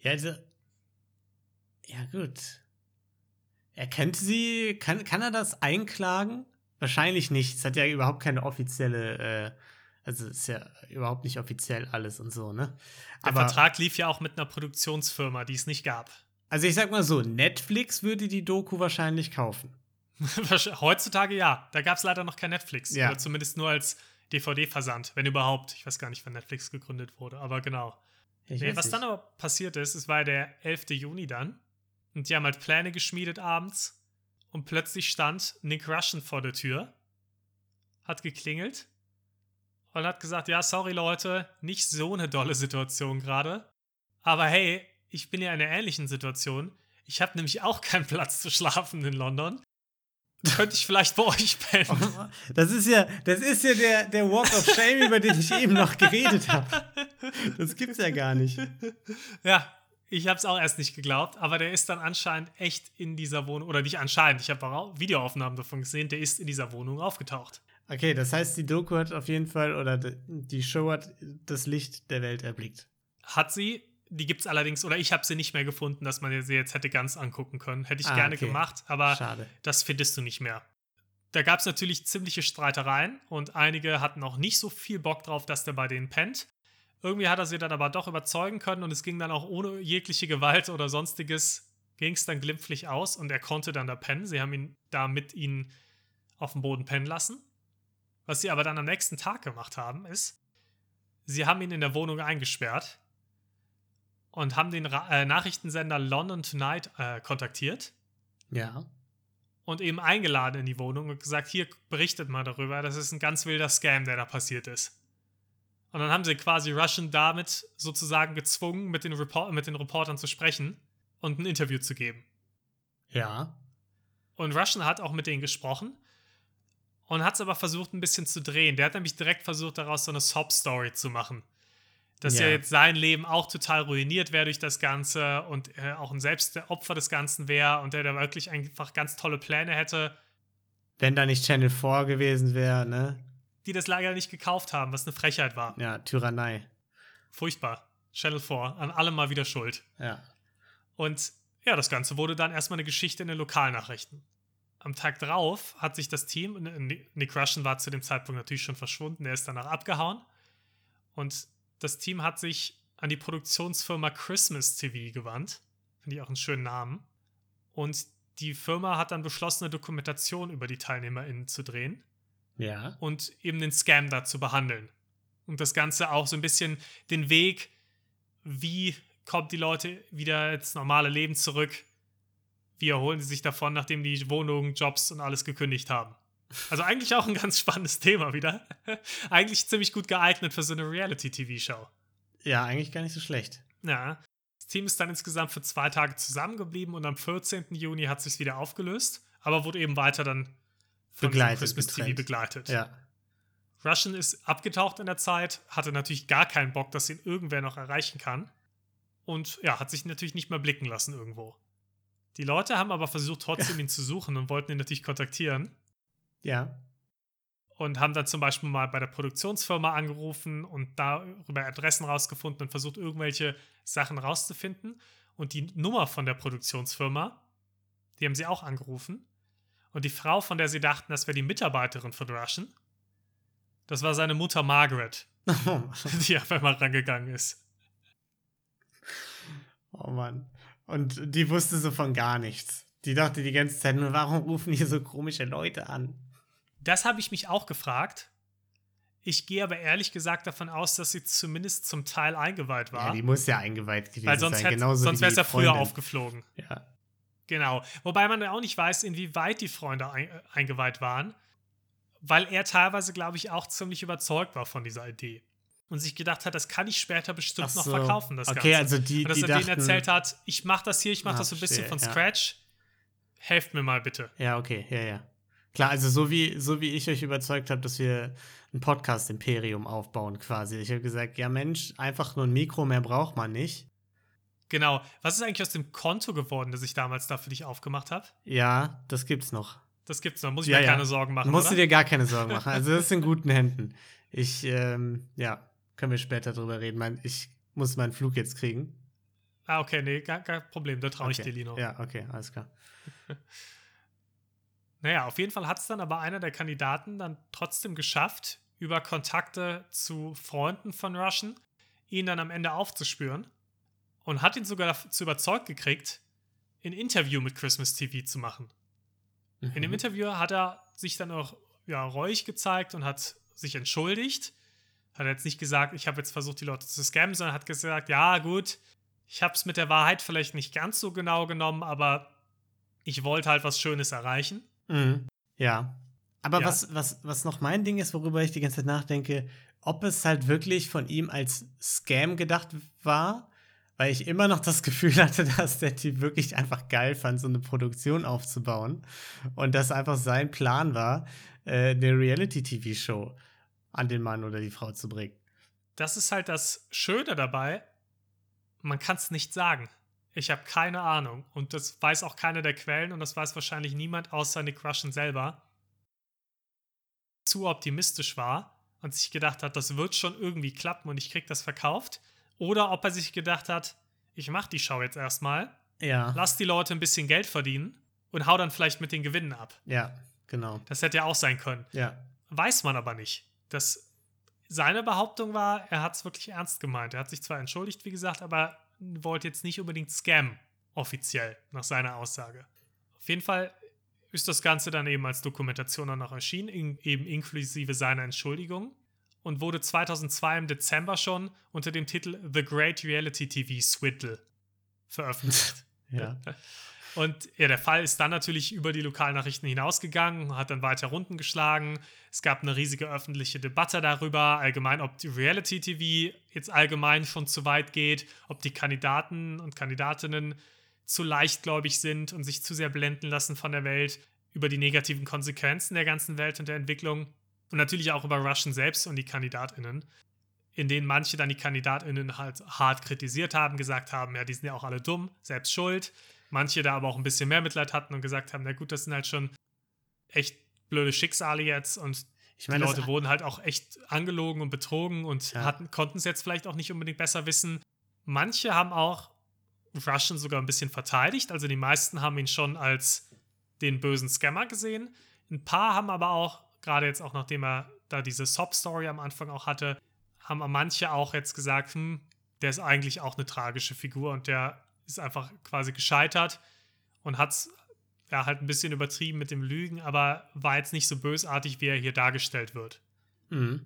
Ja, also. Ja, gut. Er könnte sie. Kann, kann er das einklagen? Wahrscheinlich nicht. Es hat ja überhaupt keine offizielle. Äh, also ist ja überhaupt nicht offiziell alles und so, ne? Der Aber, Vertrag lief ja auch mit einer Produktionsfirma, die es nicht gab. Also ich sag mal so, Netflix würde die Doku wahrscheinlich kaufen. Heutzutage ja. Da gab es leider noch kein Netflix. Ja. Oder zumindest nur als DVD-Versand, wenn überhaupt. Ich weiß gar nicht, wann Netflix gegründet wurde, aber genau. Nee, was nicht. dann aber passiert ist, es war der 11. Juni dann. Und die haben halt Pläne geschmiedet abends. Und plötzlich stand Nick Russian vor der Tür, hat geklingelt und hat gesagt, ja, sorry Leute, nicht so eine dolle Situation gerade. Aber hey, ich bin ja in einer ähnlichen Situation. Ich habe nämlich auch keinen Platz zu schlafen in London. Könnte ich vielleicht bei euch pennen? Oh, das ist ja, das ist ja der, der Walk of Shame, über den ich eben noch geredet habe. Das gibt's ja gar nicht. Ja, ich habe es auch erst nicht geglaubt, aber der ist dann anscheinend echt in dieser Wohnung, oder nicht anscheinend, ich habe auch Videoaufnahmen davon gesehen, der ist in dieser Wohnung aufgetaucht. Okay, das heißt, die Doku hat auf jeden Fall, oder die Show hat das Licht der Welt erblickt. Hat sie. Die gibt es allerdings, oder ich habe sie nicht mehr gefunden, dass man sie jetzt hätte ganz angucken können. Hätte ich ah, gerne okay. gemacht, aber Schade. das findest du nicht mehr. Da gab es natürlich ziemliche Streitereien und einige hatten auch nicht so viel Bock drauf, dass der bei denen pennt. Irgendwie hat er sie dann aber doch überzeugen können und es ging dann auch ohne jegliche Gewalt oder sonstiges ging es dann glimpflich aus und er konnte dann da pennen. Sie haben ihn da mit ihnen auf dem Boden pennen lassen. Was sie aber dann am nächsten Tag gemacht haben, ist, sie haben ihn in der Wohnung eingesperrt und haben den Ra äh, Nachrichtensender London Tonight äh, kontaktiert Ja. und eben eingeladen in die Wohnung und gesagt, hier berichtet mal darüber, das ist ein ganz wilder Scam, der da passiert ist. Und dann haben sie quasi Russian damit sozusagen gezwungen, mit den, Report mit den Reportern zu sprechen und ein Interview zu geben. Ja. Und Russian hat auch mit denen gesprochen und hat es aber versucht, ein bisschen zu drehen. Der hat nämlich direkt versucht, daraus so eine Sob-Story zu machen. Dass ja. Ja. jetzt sein Leben auch total ruiniert wäre durch das Ganze und er auch ein selbst der Opfer des Ganzen wäre und der da wirklich einfach ganz tolle Pläne hätte, Wenn da nicht Channel 4 gewesen wäre, ne? die das leider nicht gekauft haben, was eine Frechheit war. Ja, Tyrannei. Furchtbar. Channel 4, an allem mal wieder schuld. Ja. Und ja, das Ganze wurde dann erstmal eine Geschichte in den Lokalnachrichten. Am Tag drauf hat sich das Team, Nick Russian war zu dem Zeitpunkt natürlich schon verschwunden, der ist danach abgehauen. Und das Team hat sich an die Produktionsfirma Christmas TV gewandt. Finde ich auch einen schönen Namen. Und die Firma hat dann beschlossen, eine Dokumentation über die TeilnehmerInnen zu drehen Ja. und eben den Scam da zu behandeln. Und das Ganze auch so ein bisschen den Weg, wie kommen die Leute wieder ins normale Leben zurück, wie erholen sie sich davon, nachdem die Wohnungen, Jobs und alles gekündigt haben. Also eigentlich auch ein ganz spannendes Thema wieder. eigentlich ziemlich gut geeignet für so eine Reality-TV-Show. Ja, eigentlich gar nicht so schlecht. Ja. Das Team ist dann insgesamt für zwei Tage zusammengeblieben und am 14. Juni hat sich wieder aufgelöst, aber wurde eben weiter dann von Begleitet, Christmas TV getrennt. begleitet. Ja. Russian ist abgetaucht in der Zeit, hatte natürlich gar keinen Bock, dass ihn irgendwer noch erreichen kann. Und ja, hat sich natürlich nicht mehr blicken lassen irgendwo. Die Leute haben aber versucht, trotzdem ihn zu suchen und wollten ihn natürlich kontaktieren. Ja. Und haben dann zum Beispiel mal bei der Produktionsfirma angerufen und darüber Adressen rausgefunden und versucht, irgendwelche Sachen rauszufinden. Und die Nummer von der Produktionsfirma, die haben sie auch angerufen. Und die Frau, von der sie dachten, das wäre die Mitarbeiterin von Russian, das war seine Mutter Margaret, die auf einmal rangegangen ist. Oh Mann. Und die wusste so von gar nichts. Die dachte die ganze Zeit nur, warum rufen hier so komische Leute an? Das habe ich mich auch gefragt. Ich gehe aber ehrlich gesagt davon aus, dass sie zumindest zum Teil eingeweiht war. Ja, die muss ja eingeweiht gewesen weil sonst, sein. hätte- sonst wäre es ja früher aufgeflogen. Ja. Genau. Wobei man ja auch nicht weiß, inwieweit die Freunde ein, äh, eingeweiht waren, weil er teilweise, glaube ich, auch ziemlich überzeugt war von dieser Idee. Und sich gedacht hat, das kann ich später bestimmt Ach noch so. verkaufen, das Okay, Ganze. also die, Und dass die er dachten, denen erzählt hat, ich mache das hier, ich mache Ah, das so ein bisschen von ja. Scratch. Helft mir mal bitte. Ja, okay, ja, ja. Klar, also so wie, so wie ich euch überzeugt habe, dass wir ein Podcast-Imperium aufbauen quasi. Ich habe gesagt, ja Mensch, einfach nur ein Mikro, mehr braucht man nicht. Genau. Was ist eigentlich aus dem Konto geworden, das ich damals da für dich aufgemacht habe? Ja, das gibt's noch. Das gibt's noch. Muss ich Ja, mir ja. keine Sorgen machen. Musst oder? du dir gar keine Sorgen machen. Also das ist in guten Händen. Ich, ähm, ja, können wir später drüber reden. Mein, ich muss meinen Flug jetzt kriegen. Ah, okay, nee, gar, kein Problem. Da traue ich Okay. dir, Lino. Ja, okay, alles klar. Naja, auf jeden Fall hat es dann aber einer der Kandidaten dann trotzdem geschafft, über Kontakte zu Freunden von Russian, ihn dann am Ende aufzuspüren und hat ihn sogar dazu überzeugt gekriegt, ein Interview mit Christmas TV zu machen. In dem Mhm. Interview hat er sich dann auch ja, reuig gezeigt und hat sich entschuldigt. Hat jetzt nicht gesagt, ich habe jetzt versucht, die Leute zu scammen, sondern hat gesagt, ja, gut, ich habe es mit der Wahrheit vielleicht nicht ganz so genau genommen, aber ich wollte halt was Schönes erreichen. Mhm. Ja. Aber Ja. Was, was, was noch mein Ding ist, worüber ich die ganze Zeit nachdenke, ob es halt wirklich von ihm als Scam gedacht war, weil ich immer noch das Gefühl hatte, dass der Typ wirklich einfach geil fand, so eine Produktion aufzubauen und das einfach sein Plan war, äh, eine Reality-TV-Show an den Mann oder die Frau zu bringen. Das ist halt das Schöne dabei. Man kann es nicht sagen. Ich habe keine Ahnung. Und das weiß auch keiner der Quellen und das weiß wahrscheinlich niemand außer Nick Russian selber. Zu optimistisch war und sich gedacht hat, das wird schon irgendwie klappen und ich krieg das verkauft. Oder ob er sich gedacht hat, ich mach die Show jetzt erstmal, Ja. lass die Leute ein bisschen Geld verdienen und hau dann vielleicht mit den Gewinnen ab. Ja, genau. Das hätte ja auch sein können. Ja. Weiß man aber nicht. Das, seine Behauptung war, er hat es wirklich ernst gemeint. Er hat sich zwar entschuldigt, wie gesagt, aber wollte jetzt nicht unbedingt scammen. offiziell, nach seiner Aussage. Auf jeden Fall ist das Ganze dann eben als Dokumentation dann noch erschienen, in, eben inklusive seiner Entschuldigung und wurde 2002 im Dezember schon unter dem Titel The Great Reality TV Swindle veröffentlicht. Ja. Und ja, der Fall ist dann natürlich über die Lokalnachrichten hinausgegangen, hat dann weiter Runden geschlagen. Es gab eine riesige öffentliche Debatte darüber, allgemein, ob die Reality TV jetzt allgemein schon zu weit geht, ob die Kandidaten und Kandidatinnen zu leichtgläubig sind und sich zu sehr blenden lassen von der Welt, über die negativen Konsequenzen der ganzen Welt und der Entwicklung und natürlich auch über Russian selbst und die KandidatInnen, in denen manche dann die KandidatInnen halt hart kritisiert haben, gesagt haben, ja, die sind ja auch alle dumm, selbst schuld. Manche da aber auch ein bisschen mehr Mitleid hatten und gesagt haben, na gut, das sind halt schon echt blöde Schicksale jetzt und Ich meine, die Leute wurden halt auch echt angelogen und betrogen und Ja. hatten, konnten es jetzt vielleicht auch nicht unbedingt besser wissen. Manche haben auch Russian sogar ein bisschen verteidigt. Also die meisten haben ihn schon als den bösen Scammer gesehen. Ein paar haben aber auch, gerade jetzt auch nachdem er da diese Sob-Story am Anfang auch hatte, haben manche auch jetzt gesagt, hm, der ist eigentlich auch eine tragische Figur und der ist einfach quasi gescheitert und hat es ja, halt ein bisschen übertrieben mit dem Lügen, aber war jetzt nicht so bösartig, wie er hier dargestellt wird. Mhm.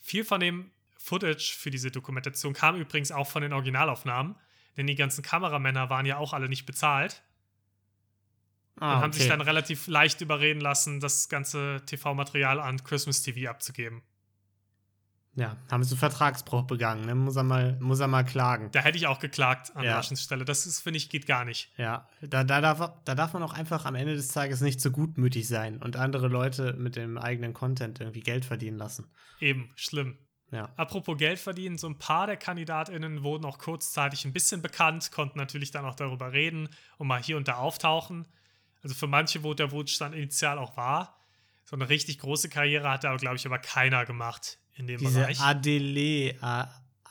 Viel von dem Footage für diese Dokumentation kam übrigens auch von den Originalaufnahmen, denn die ganzen Kameramänner waren ja auch alle nicht bezahlt Ah, und haben sich okay. dann relativ leicht überreden lassen, das ganze TV-Material an Christmas TV abzugeben. Ja, haben sie Vertragsbruch begangen, ne? Muss er mal, muss er mal klagen. Da hätte ich auch geklagt an Ja. Russians Stelle. Das ist, finde ich, geht gar nicht. Ja, da, da, darf, da darf man auch einfach am Ende des Tages nicht so gutmütig sein und andere Leute mit dem eigenen Content irgendwie Geld verdienen lassen. Eben, schlimm. Ja. Apropos Geld verdienen, so ein paar der KandidatInnen wurden auch kurzzeitig ein bisschen bekannt, konnten natürlich dann auch darüber reden und mal hier und da auftauchen. Also für manche wurde der Wunsch dann initial auch wahr. So eine richtig große Karriere hat da, glaube ich, aber keiner gemacht in dem Diese Bereich. Adele,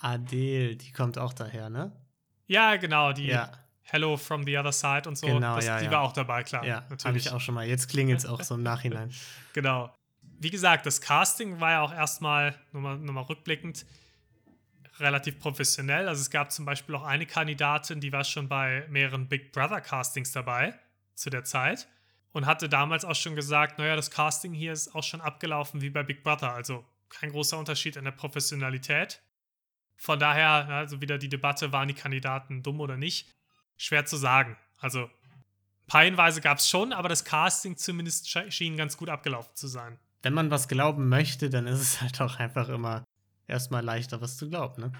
Adele, die kommt auch daher, ne? ja, genau, die Ja, Hello from the Other Side und so. Genau, das, ja, die ja. war auch dabei, klar. ja, habe natürlich. ich auch schon mal. Jetzt klingelt es auch so im Nachhinein. Genau. Wie gesagt, das Casting war ja auch erstmal, nur mal, nur mal rückblickend, relativ professionell. Also es gab zum Beispiel auch eine Kandidatin, die war schon bei mehreren Big Brother Castings dabei zu der Zeit und hatte damals auch schon gesagt, naja, das Casting hier ist auch schon abgelaufen wie bei Big Brother. Also kein großer Unterschied in der Professionalität. Von daher, also wieder die Debatte, waren die Kandidaten dumm oder nicht, schwer zu sagen. Also ein paar Hinweise gab es schon, aber das Casting zumindest schien ganz gut abgelaufen zu sein. Wenn man was glauben möchte, dann ist es halt auch einfach immer erstmal leichter, was zu glauben, ne?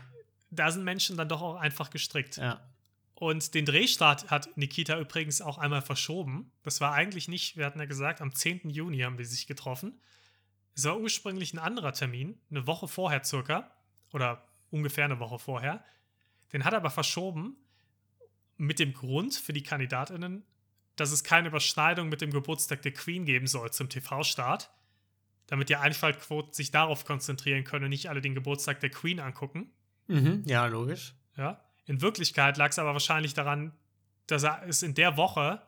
Da sind Menschen dann doch auch einfach gestrickt. Ja. Und den Drehstart hat Nikita übrigens auch einmal verschoben. Das war eigentlich nicht, wir hatten ja gesagt, am 10. Juni haben wir sich getroffen. Es war ursprünglich ein anderer Termin, eine Woche vorher circa, oder ungefähr eine Woche vorher. Den hat er aber verschoben mit dem Grund für die KandidatInnen, dass es keine Überschneidung mit dem Geburtstag der Queen geben soll zum TV-Start, damit die Einschaltquoten sich darauf konzentrieren können und nicht alle den Geburtstag der Queen angucken. Mhm, ja, logisch. Ja. In Wirklichkeit lag es aber wahrscheinlich daran, dass er es in der Woche,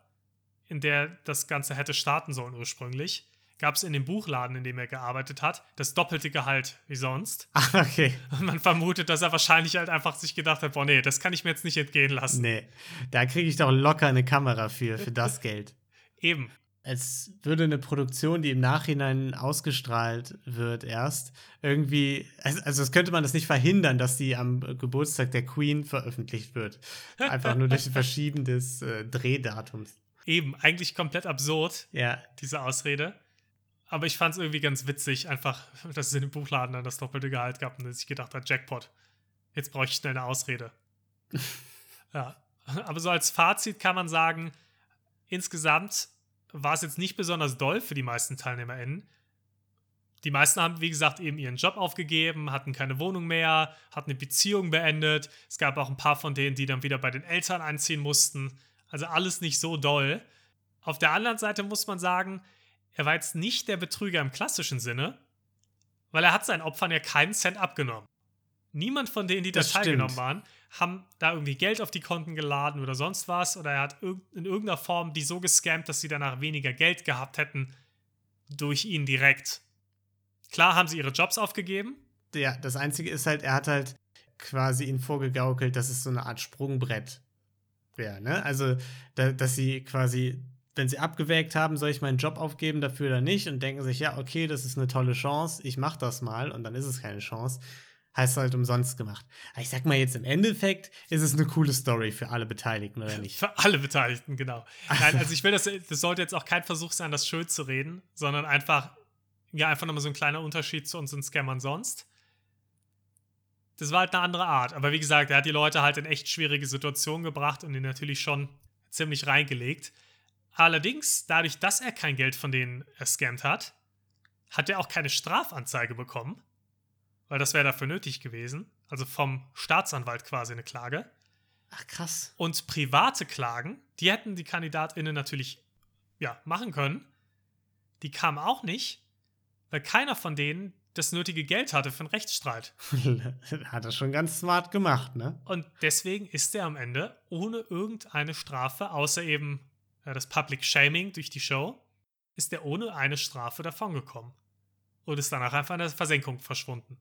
in der das Ganze hätte starten sollen ursprünglich, gab es in dem Buchladen, in dem er gearbeitet hat, das doppelte Gehalt wie sonst. Ah, okay. Und man vermutet, dass er wahrscheinlich halt einfach sich gedacht hat, boah, nee, das kann ich mir jetzt nicht entgehen lassen. Nee, da kriege ich doch locker eine Kamera für, für das Geld. Eben. Es würde eine Produktion, die im Nachhinein ausgestrahlt wird, erst irgendwie, also, also das könnte man das nicht verhindern, dass die am Geburtstag der Queen veröffentlicht wird. Einfach nur durch Verschieben des äh, Drehdatums. Eben. Eigentlich komplett absurd, Ja, diese Ausrede. Aber ich fand es irgendwie ganz witzig, einfach, dass es in dem Buchladen dann das doppelte Gehalt gab und dass ich gedacht habe, Jackpot. Jetzt brauche ich schnell eine Ausrede. ja. Aber so als Fazit kann man sagen, insgesamt war es jetzt nicht besonders doll für die meisten TeilnehmerInnen. Die meisten haben, wie gesagt, eben ihren Job aufgegeben, hatten keine Wohnung mehr, hatten eine Beziehung beendet. Es gab auch ein paar von denen, die dann wieder bei den Eltern einziehen mussten. Also alles nicht so doll. Auf der anderen Seite muss man sagen, er war jetzt nicht der Betrüger im klassischen Sinne, weil er hat seinen Opfern ja keinen Cent abgenommen. Niemand von denen, die da teilgenommen waren, haben da irgendwie Geld auf die Konten geladen oder sonst was. Oder er hat in irgendeiner Form die so gescammt, dass sie danach weniger Geld gehabt hätten durch ihn direkt. Klar haben sie ihre Jobs aufgegeben. ja, das Einzige ist halt, er hat halt quasi ihn vorgegaukelt, dass es so eine Art Sprungbrett wäre, ne? Also, da, dass sie quasi, wenn sie abgewägt haben, soll ich meinen Job aufgeben dafür oder nicht und denken sich, ja, okay, das ist eine tolle Chance, ich mach das mal und dann ist es keine Chance. Heißt halt umsonst gemacht. Aber ich sag mal jetzt im Endeffekt ist es eine coole Story für alle Beteiligten, oder nicht? Für alle Beteiligten, genau. Nein, also ich will das, das sollte jetzt auch kein Versuch sein, das schön zu reden, sondern einfach, ja, einfach nochmal so ein kleiner Unterschied zu unseren Scammern sonst. Das war halt eine andere Art. Aber wie gesagt, er hat die Leute halt in echt schwierige Situationen gebracht und die natürlich schon ziemlich reingelegt. Allerdings, dadurch, dass er kein Geld von denen erscammt hat, hat er auch keine Strafanzeige bekommen weil das wäre dafür nötig gewesen. Also vom Staatsanwalt quasi eine Klage. Ach, krass. Und private Klagen, die hätten die KandidatInnen natürlich ja, machen können. Die kamen auch nicht, weil keiner von denen das nötige Geld hatte für einen Rechtsstreit. Hat er schon ganz smart gemacht, ne? Und deswegen ist er am Ende ohne irgendeine Strafe, außer eben das Public Shaming durch die Show, ist er ohne eine Strafe davongekommen. Und ist danach einfach in der Versenkung verschwunden.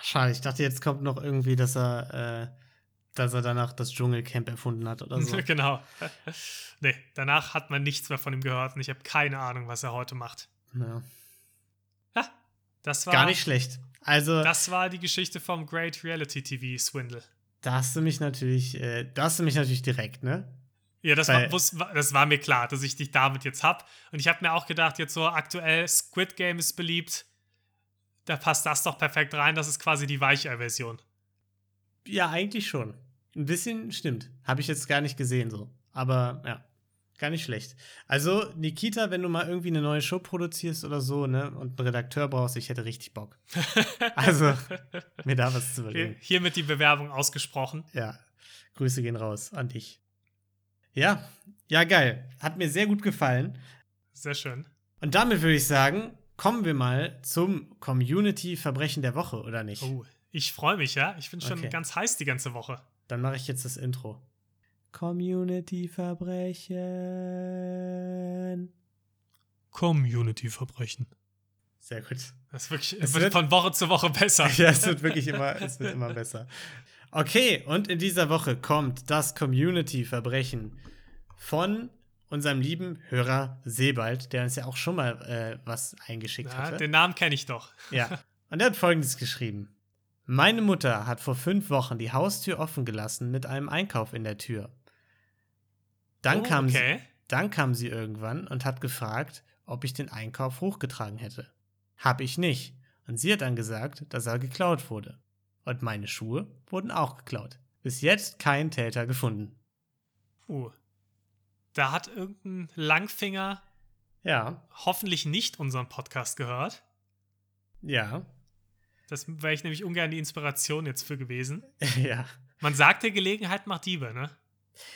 Schade, ich dachte, jetzt kommt noch irgendwie, dass er, äh, dass er danach das Dschungelcamp erfunden hat oder so. genau. nee, danach hat man nichts mehr von ihm gehört und ich habe keine Ahnung, was er heute macht. Ja. ja das war. Gar nicht schlecht. Also. Das war die Geschichte vom Great Reality TV Swindle. Da hast du mich natürlich, äh, da hast du mich natürlich direkt, ne? Ja, das war, das war mir klar, dass ich dich damit jetzt hab. Und ich habe mir auch gedacht, jetzt so aktuell Squid Game ist beliebt da passt das doch perfekt rein. Das ist quasi die Weichei-Version. Ja, eigentlich schon. Ein bisschen stimmt. Habe ich jetzt gar nicht gesehen so. Aber ja, gar nicht schlecht. Also, Nikita, wenn du mal irgendwie eine neue Show produzierst oder so, ne, und einen Redakteur brauchst, ich hätte richtig Bock. also, mir da was zu überlegen. Hier, hiermit die Bewerbung ausgesprochen. Ja, Grüße gehen raus an dich. Ja, ja, geil. Hat mir sehr gut gefallen. Sehr schön. Und damit würde ich sagen, kommen wir mal zum Community-Verbrechen der Woche, oder nicht? Oh, ich freue mich, ja. Ich bin schon okay. ganz heiß die ganze Woche. Dann mache ich jetzt das Intro. Community-Verbrechen. Community-Verbrechen. Sehr gut. Das wirklich, es wird, wird von Woche zu Woche besser. ja, es wird wirklich immer, es wird immer besser. Okay, und in dieser Woche kommt das Community-Verbrechen von unserem lieben Hörer Sebald, der uns ja auch schon mal äh, was eingeschickt ja, hatte. Den Namen kenne ich doch. Ja. Und er hat folgendes geschrieben. Meine Mutter hat vor fünf Wochen die Haustür offen gelassen mit einem Einkauf in der Tür. Dann, oh, kam, okay. sie, dann kam sie irgendwann und hat gefragt, ob ich den Einkauf hochgetragen hätte. Hab ich nicht. Und sie hat dann gesagt, dass er geklaut wurde. Und meine Schuhe wurden auch geklaut. Bis jetzt kein Täter gefunden. Uh, da hat irgendein Langfinger ja. hoffentlich nicht unseren Podcast gehört. Ja. Das wäre ich nämlich ungern die Inspiration jetzt für gewesen. ja. Man sagt, der Gelegenheit macht Diebe, ne?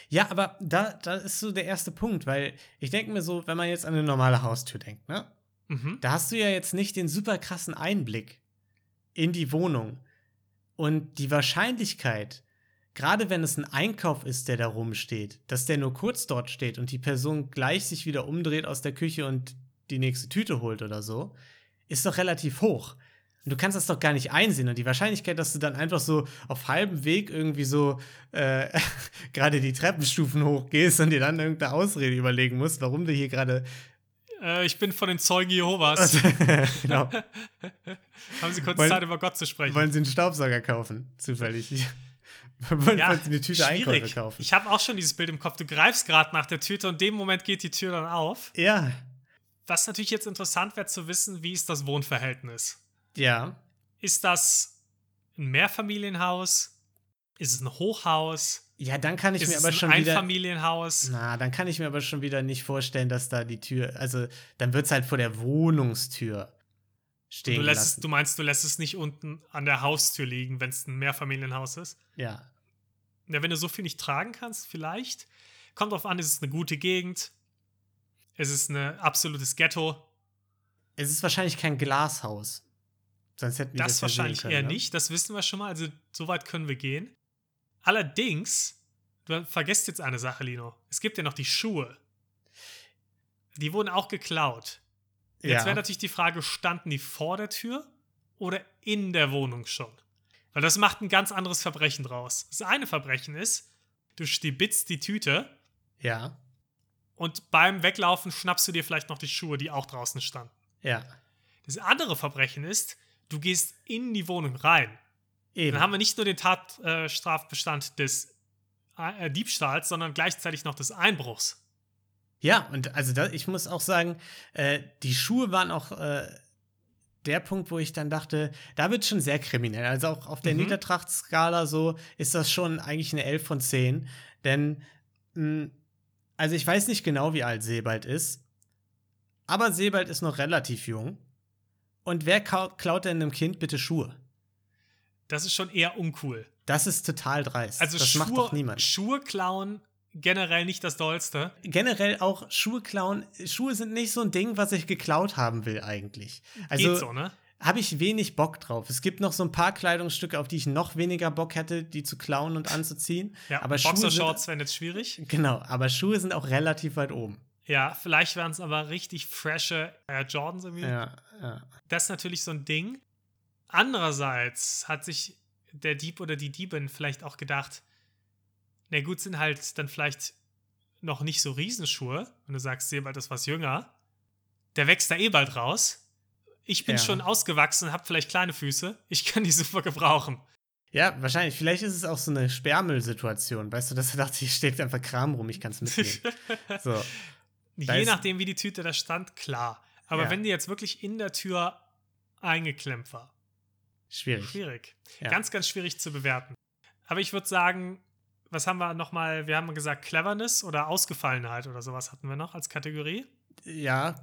Ja, aber da, da ist so der erste Punkt, weil ich denke mir so, wenn man jetzt an eine normale Haustür denkt, ne? Mhm. Da hast du ja jetzt nicht den super krassen Einblick in die Wohnung. Und die Wahrscheinlichkeit, gerade wenn es ein Einkauf ist, der da rumsteht, dass der nur kurz dort steht und die Person gleich sich wieder umdreht aus der Küche und die nächste Tüte holt oder so, ist doch relativ hoch. Und du kannst das doch gar nicht einsehen. Und die Wahrscheinlichkeit, dass du dann einfach so auf halbem Weg irgendwie so äh, gerade die Treppenstufen hochgehst und dir dann irgendeine Ausrede überlegen musst, warum du hier gerade. Äh, ich bin von den Zeugen Jehovas. genau. Haben Sie kurz wollen, Zeit, über Gott zu sprechen? Wollen Sie einen Staubsauger kaufen? Zufällig. Wollen ja, eine Tüte Einkäufe kaufen. Ich habe auch schon dieses Bild im Kopf. Du greifst gerade nach der Tüte und in dem Moment geht die Tür dann auf. Ja. Was natürlich jetzt interessant wäre zu wissen, wie ist das Wohnverhältnis? Ja. Ist das ein Mehrfamilienhaus? Ist es ein Hochhaus? Ja, dann kann ich ist mir aber schon ein wieder. Einfamilienhaus. Na, dann kann ich mir aber schon wieder nicht vorstellen, dass da die Tür. Also, dann wird es halt vor der Wohnungstür stehen du, lässt du meinst, du lässt es nicht unten an der Haustür liegen, wenn es ein Mehrfamilienhaus ist? Ja. Ja, wenn du so viel nicht tragen kannst, vielleicht. Kommt drauf an, ist es eine gute Gegend? Ist es ein absolutes Ghetto? Es ist wahrscheinlich kein Glashaus. Sonst hätten wir das, das wahrscheinlich können, eher ne? nicht. Das wissen wir schon mal. Also, so weit können wir gehen. Allerdings, du vergesst jetzt eine Sache, Lino. Es gibt ja noch die Schuhe. Die wurden auch geklaut. Jetzt ja. wäre natürlich die Frage, standen die vor der Tür oder in der Wohnung schon? Weil das macht ein ganz anderes Verbrechen draus. Das eine Verbrechen ist, du stibitzt die Tüte Ja. und beim Weglaufen schnappst du dir vielleicht noch die Schuhe, die auch draußen standen. Ja. Das andere Verbrechen ist, du gehst in die Wohnung rein. Eben. Dann haben wir nicht nur den Tatstrafbestand des äh, Diebstahls, sondern gleichzeitig noch des Einbruchs. Ja, und also da, ich muss auch sagen, äh, die Schuhe waren auch äh, der Punkt, wo ich dann dachte, da wird schon sehr kriminell. Also auch auf der Mhm. Niedertrachtskala so ist das schon eigentlich eine 11 von 10. Denn, mh, also ich weiß nicht genau, wie alt Sebald ist, aber Sebald ist noch relativ jung. Und wer klaut denn einem Kind bitte Schuhe? Das ist schon eher uncool. Das ist total dreist. Also das Schuhe, macht doch niemand. Schuhe klauen generell nicht das Dollste. Generell auch Schuhe klauen. Schuhe sind nicht so ein Ding, was ich geklaut haben will eigentlich. Also Geht so, ne? habe ich wenig Bock drauf. Es gibt noch so ein paar Kleidungsstücke, auf die ich noch weniger Bock hätte, die zu klauen und anzuziehen. Ja, aber Boxershorts wären jetzt schwierig. genau, aber Schuhe sind auch relativ weit oben. Ja, vielleicht wären es aber richtig frische Air Jordans irgendwie. Ja, ja. Das ist natürlich so ein Ding. Andererseits hat sich der Dieb oder die Diebin vielleicht auch gedacht, na gut, sind halt dann vielleicht noch nicht so Riesenschuhe. Und du sagst, Sebald ist was jünger. Der wächst da eh bald raus. Ich bin Ja. schon ausgewachsen, habe vielleicht kleine Füße. Ich kann die super gebrauchen. Ja, wahrscheinlich. Vielleicht ist es auch so eine Sperrmüllsituation. Weißt du, dass er dachte, hier steht einfach Kram rum, ich kann es mitnehmen. so. Je nachdem, wie die Tüte da stand, klar. Aber Ja. wenn die jetzt wirklich in der Tür eingeklemmt war, Schwierig. schwierig. Ja. Ganz, ganz schwierig zu bewerten. Aber ich würde sagen, was haben wir nochmal? Wir haben gesagt Cleverness oder Ausgefallenheit oder sowas hatten wir noch als Kategorie. Ja.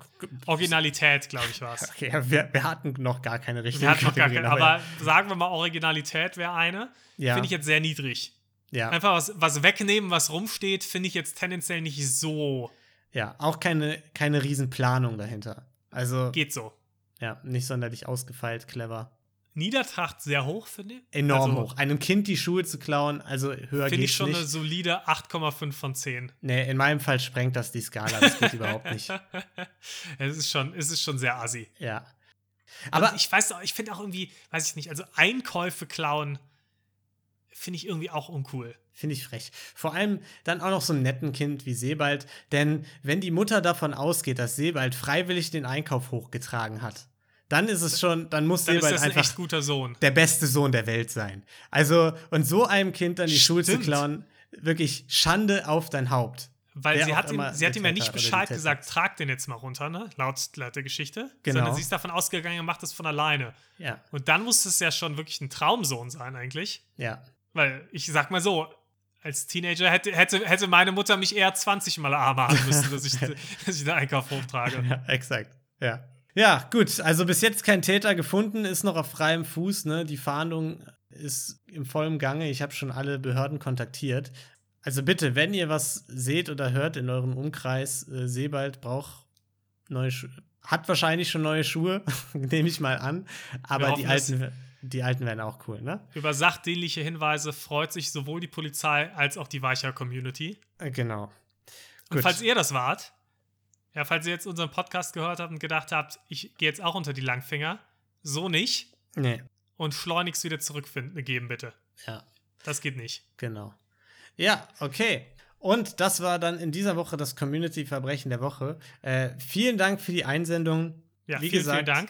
Originalität, glaube ich, war es. Okay, wir, wir hatten noch gar keine richtige Wir hatten noch gar Kategorie, keine, aber sagen wir mal, Originalität wäre eine. ja, Finde ich jetzt sehr niedrig. ja, Einfach was, was wegnehmen, was rumsteht, finde ich jetzt tendenziell nicht so. ja, auch keine, keine Riesenplanung dahinter. Also, Geht so. ja, nicht sonderlich ausgefeilt, clever. Niedertracht sehr hoch, finde ich. Enorm Also, hoch. Einem Kind die Schuhe zu klauen, also höher Finde geht's ich schon nicht. eine solide 8,5 von 10. Nee, in meinem Fall sprengt das die Skala. Das geht überhaupt nicht. es ist schon, es ist schon sehr assi. Ja. Aber Aber ich weiß auch, ich finde auch irgendwie, weiß ich nicht, also Einkäufe klauen finde ich irgendwie auch uncool. finde ich frech. Vor allem dann auch noch so ein netten Kind wie Sebald. Denn wenn die Mutter davon ausgeht, dass Sebald freiwillig den Einkauf hochgetragen hat, dann ist es schon, dann muss Dann ist Sebald das ein einfach echt guter Sohn. der beste Sohn der Welt sein. Also, und so einem Kind dann die Schuhe zu Stimmt. klauen, wirklich Schande auf dein Haupt. Weil sie hat, ihm, sie hat ihm ja nicht Bescheid gesagt, ist. trag den jetzt mal runter, ne? Laut, laut der Geschichte. Genau. Sondern sie ist davon ausgegangen, er macht das von alleine. Ja, Und dann muss es ja schon wirklich ein Traumsohn sein, eigentlich. ja. Weil ich sag mal so, als Teenager hätte, hätte, hätte meine Mutter mich eher 20 Mal Arme haben müssen, dass ich, dass ich den Einkauf hochtrage. Ja, exakt. Ja. Ja, gut. Also bis jetzt kein Täter gefunden, ist noch auf freiem Fuß. Ne? Die Fahndung ist im vollen Gange. Ich habe schon alle Behörden kontaktiert. Also bitte, wenn ihr was seht oder hört in eurem Umkreis, äh, Sebald braucht neue Schuhe. Hat wahrscheinlich schon neue Schuhe, nehme ich mal an. Aber die alten, die alten wären auch cool, ne? Über sachdienliche Hinweise freut sich sowohl die Polizei als auch die Weicher-Community. Äh, Genau. Und Gut. falls ihr das wart, ja, falls ihr jetzt unseren Podcast gehört habt und gedacht habt, ich gehe jetzt auch unter die Langfinger, so nicht Nee, und schleunigst wieder zurückfinden geben, bitte. ja. Das geht nicht. Genau. Ja, okay. Und das war dann in dieser Woche das Community-Verbrechen der Woche. Äh, vielen Dank für die Einsendung. Ja, Wie vielen, gesagt, vielen Dank.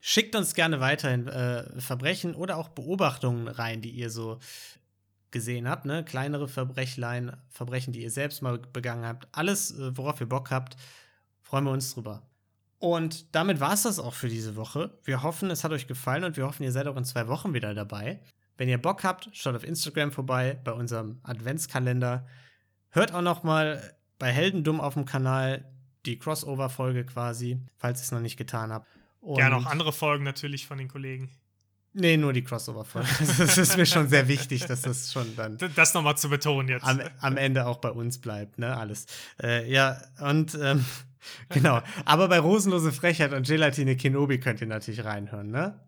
Schickt uns gerne weiterhin äh, Verbrechen oder auch Beobachtungen rein, die ihr so gesehen habt. Ne? Kleinere Verbrechlein, Verbrechen, die ihr selbst mal begangen habt. Alles, äh, worauf ihr Bock habt, freuen wir uns drüber. Und damit war es das auch für diese Woche. Wir hoffen, es hat euch gefallen und wir hoffen, ihr seid auch in zwei Wochen wieder dabei. Wenn ihr Bock habt, schaut auf Instagram vorbei bei unserem Adventskalender. Hört auch noch mal bei Heldendumm auf dem Kanal die Crossover-Folge quasi, falls ihr es noch nicht getan habt. Und Gerne auch andere Folgen natürlich von den Kollegen. Nee, nur die Crossover-Folge. Das ist mir schon sehr wichtig, dass das schon dann das nochmal zu betonen jetzt. am, am Ende auch bei uns bleibt, ne? Alles. Äh, ja, und ähm, genau. Aber bei Rosenlose Frechheit und Gelatine Kenobi könnt ihr natürlich reinhören, ne?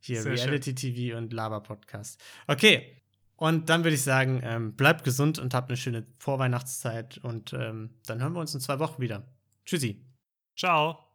Hier, Sehr schön. Reality TV und Laber-Podcast. Okay. Und dann würde ich sagen, ähm, bleibt gesund und habt eine schöne Vorweihnachtszeit und ähm, dann hören wir uns in zwei Wochen wieder. Tschüssi. Ciao.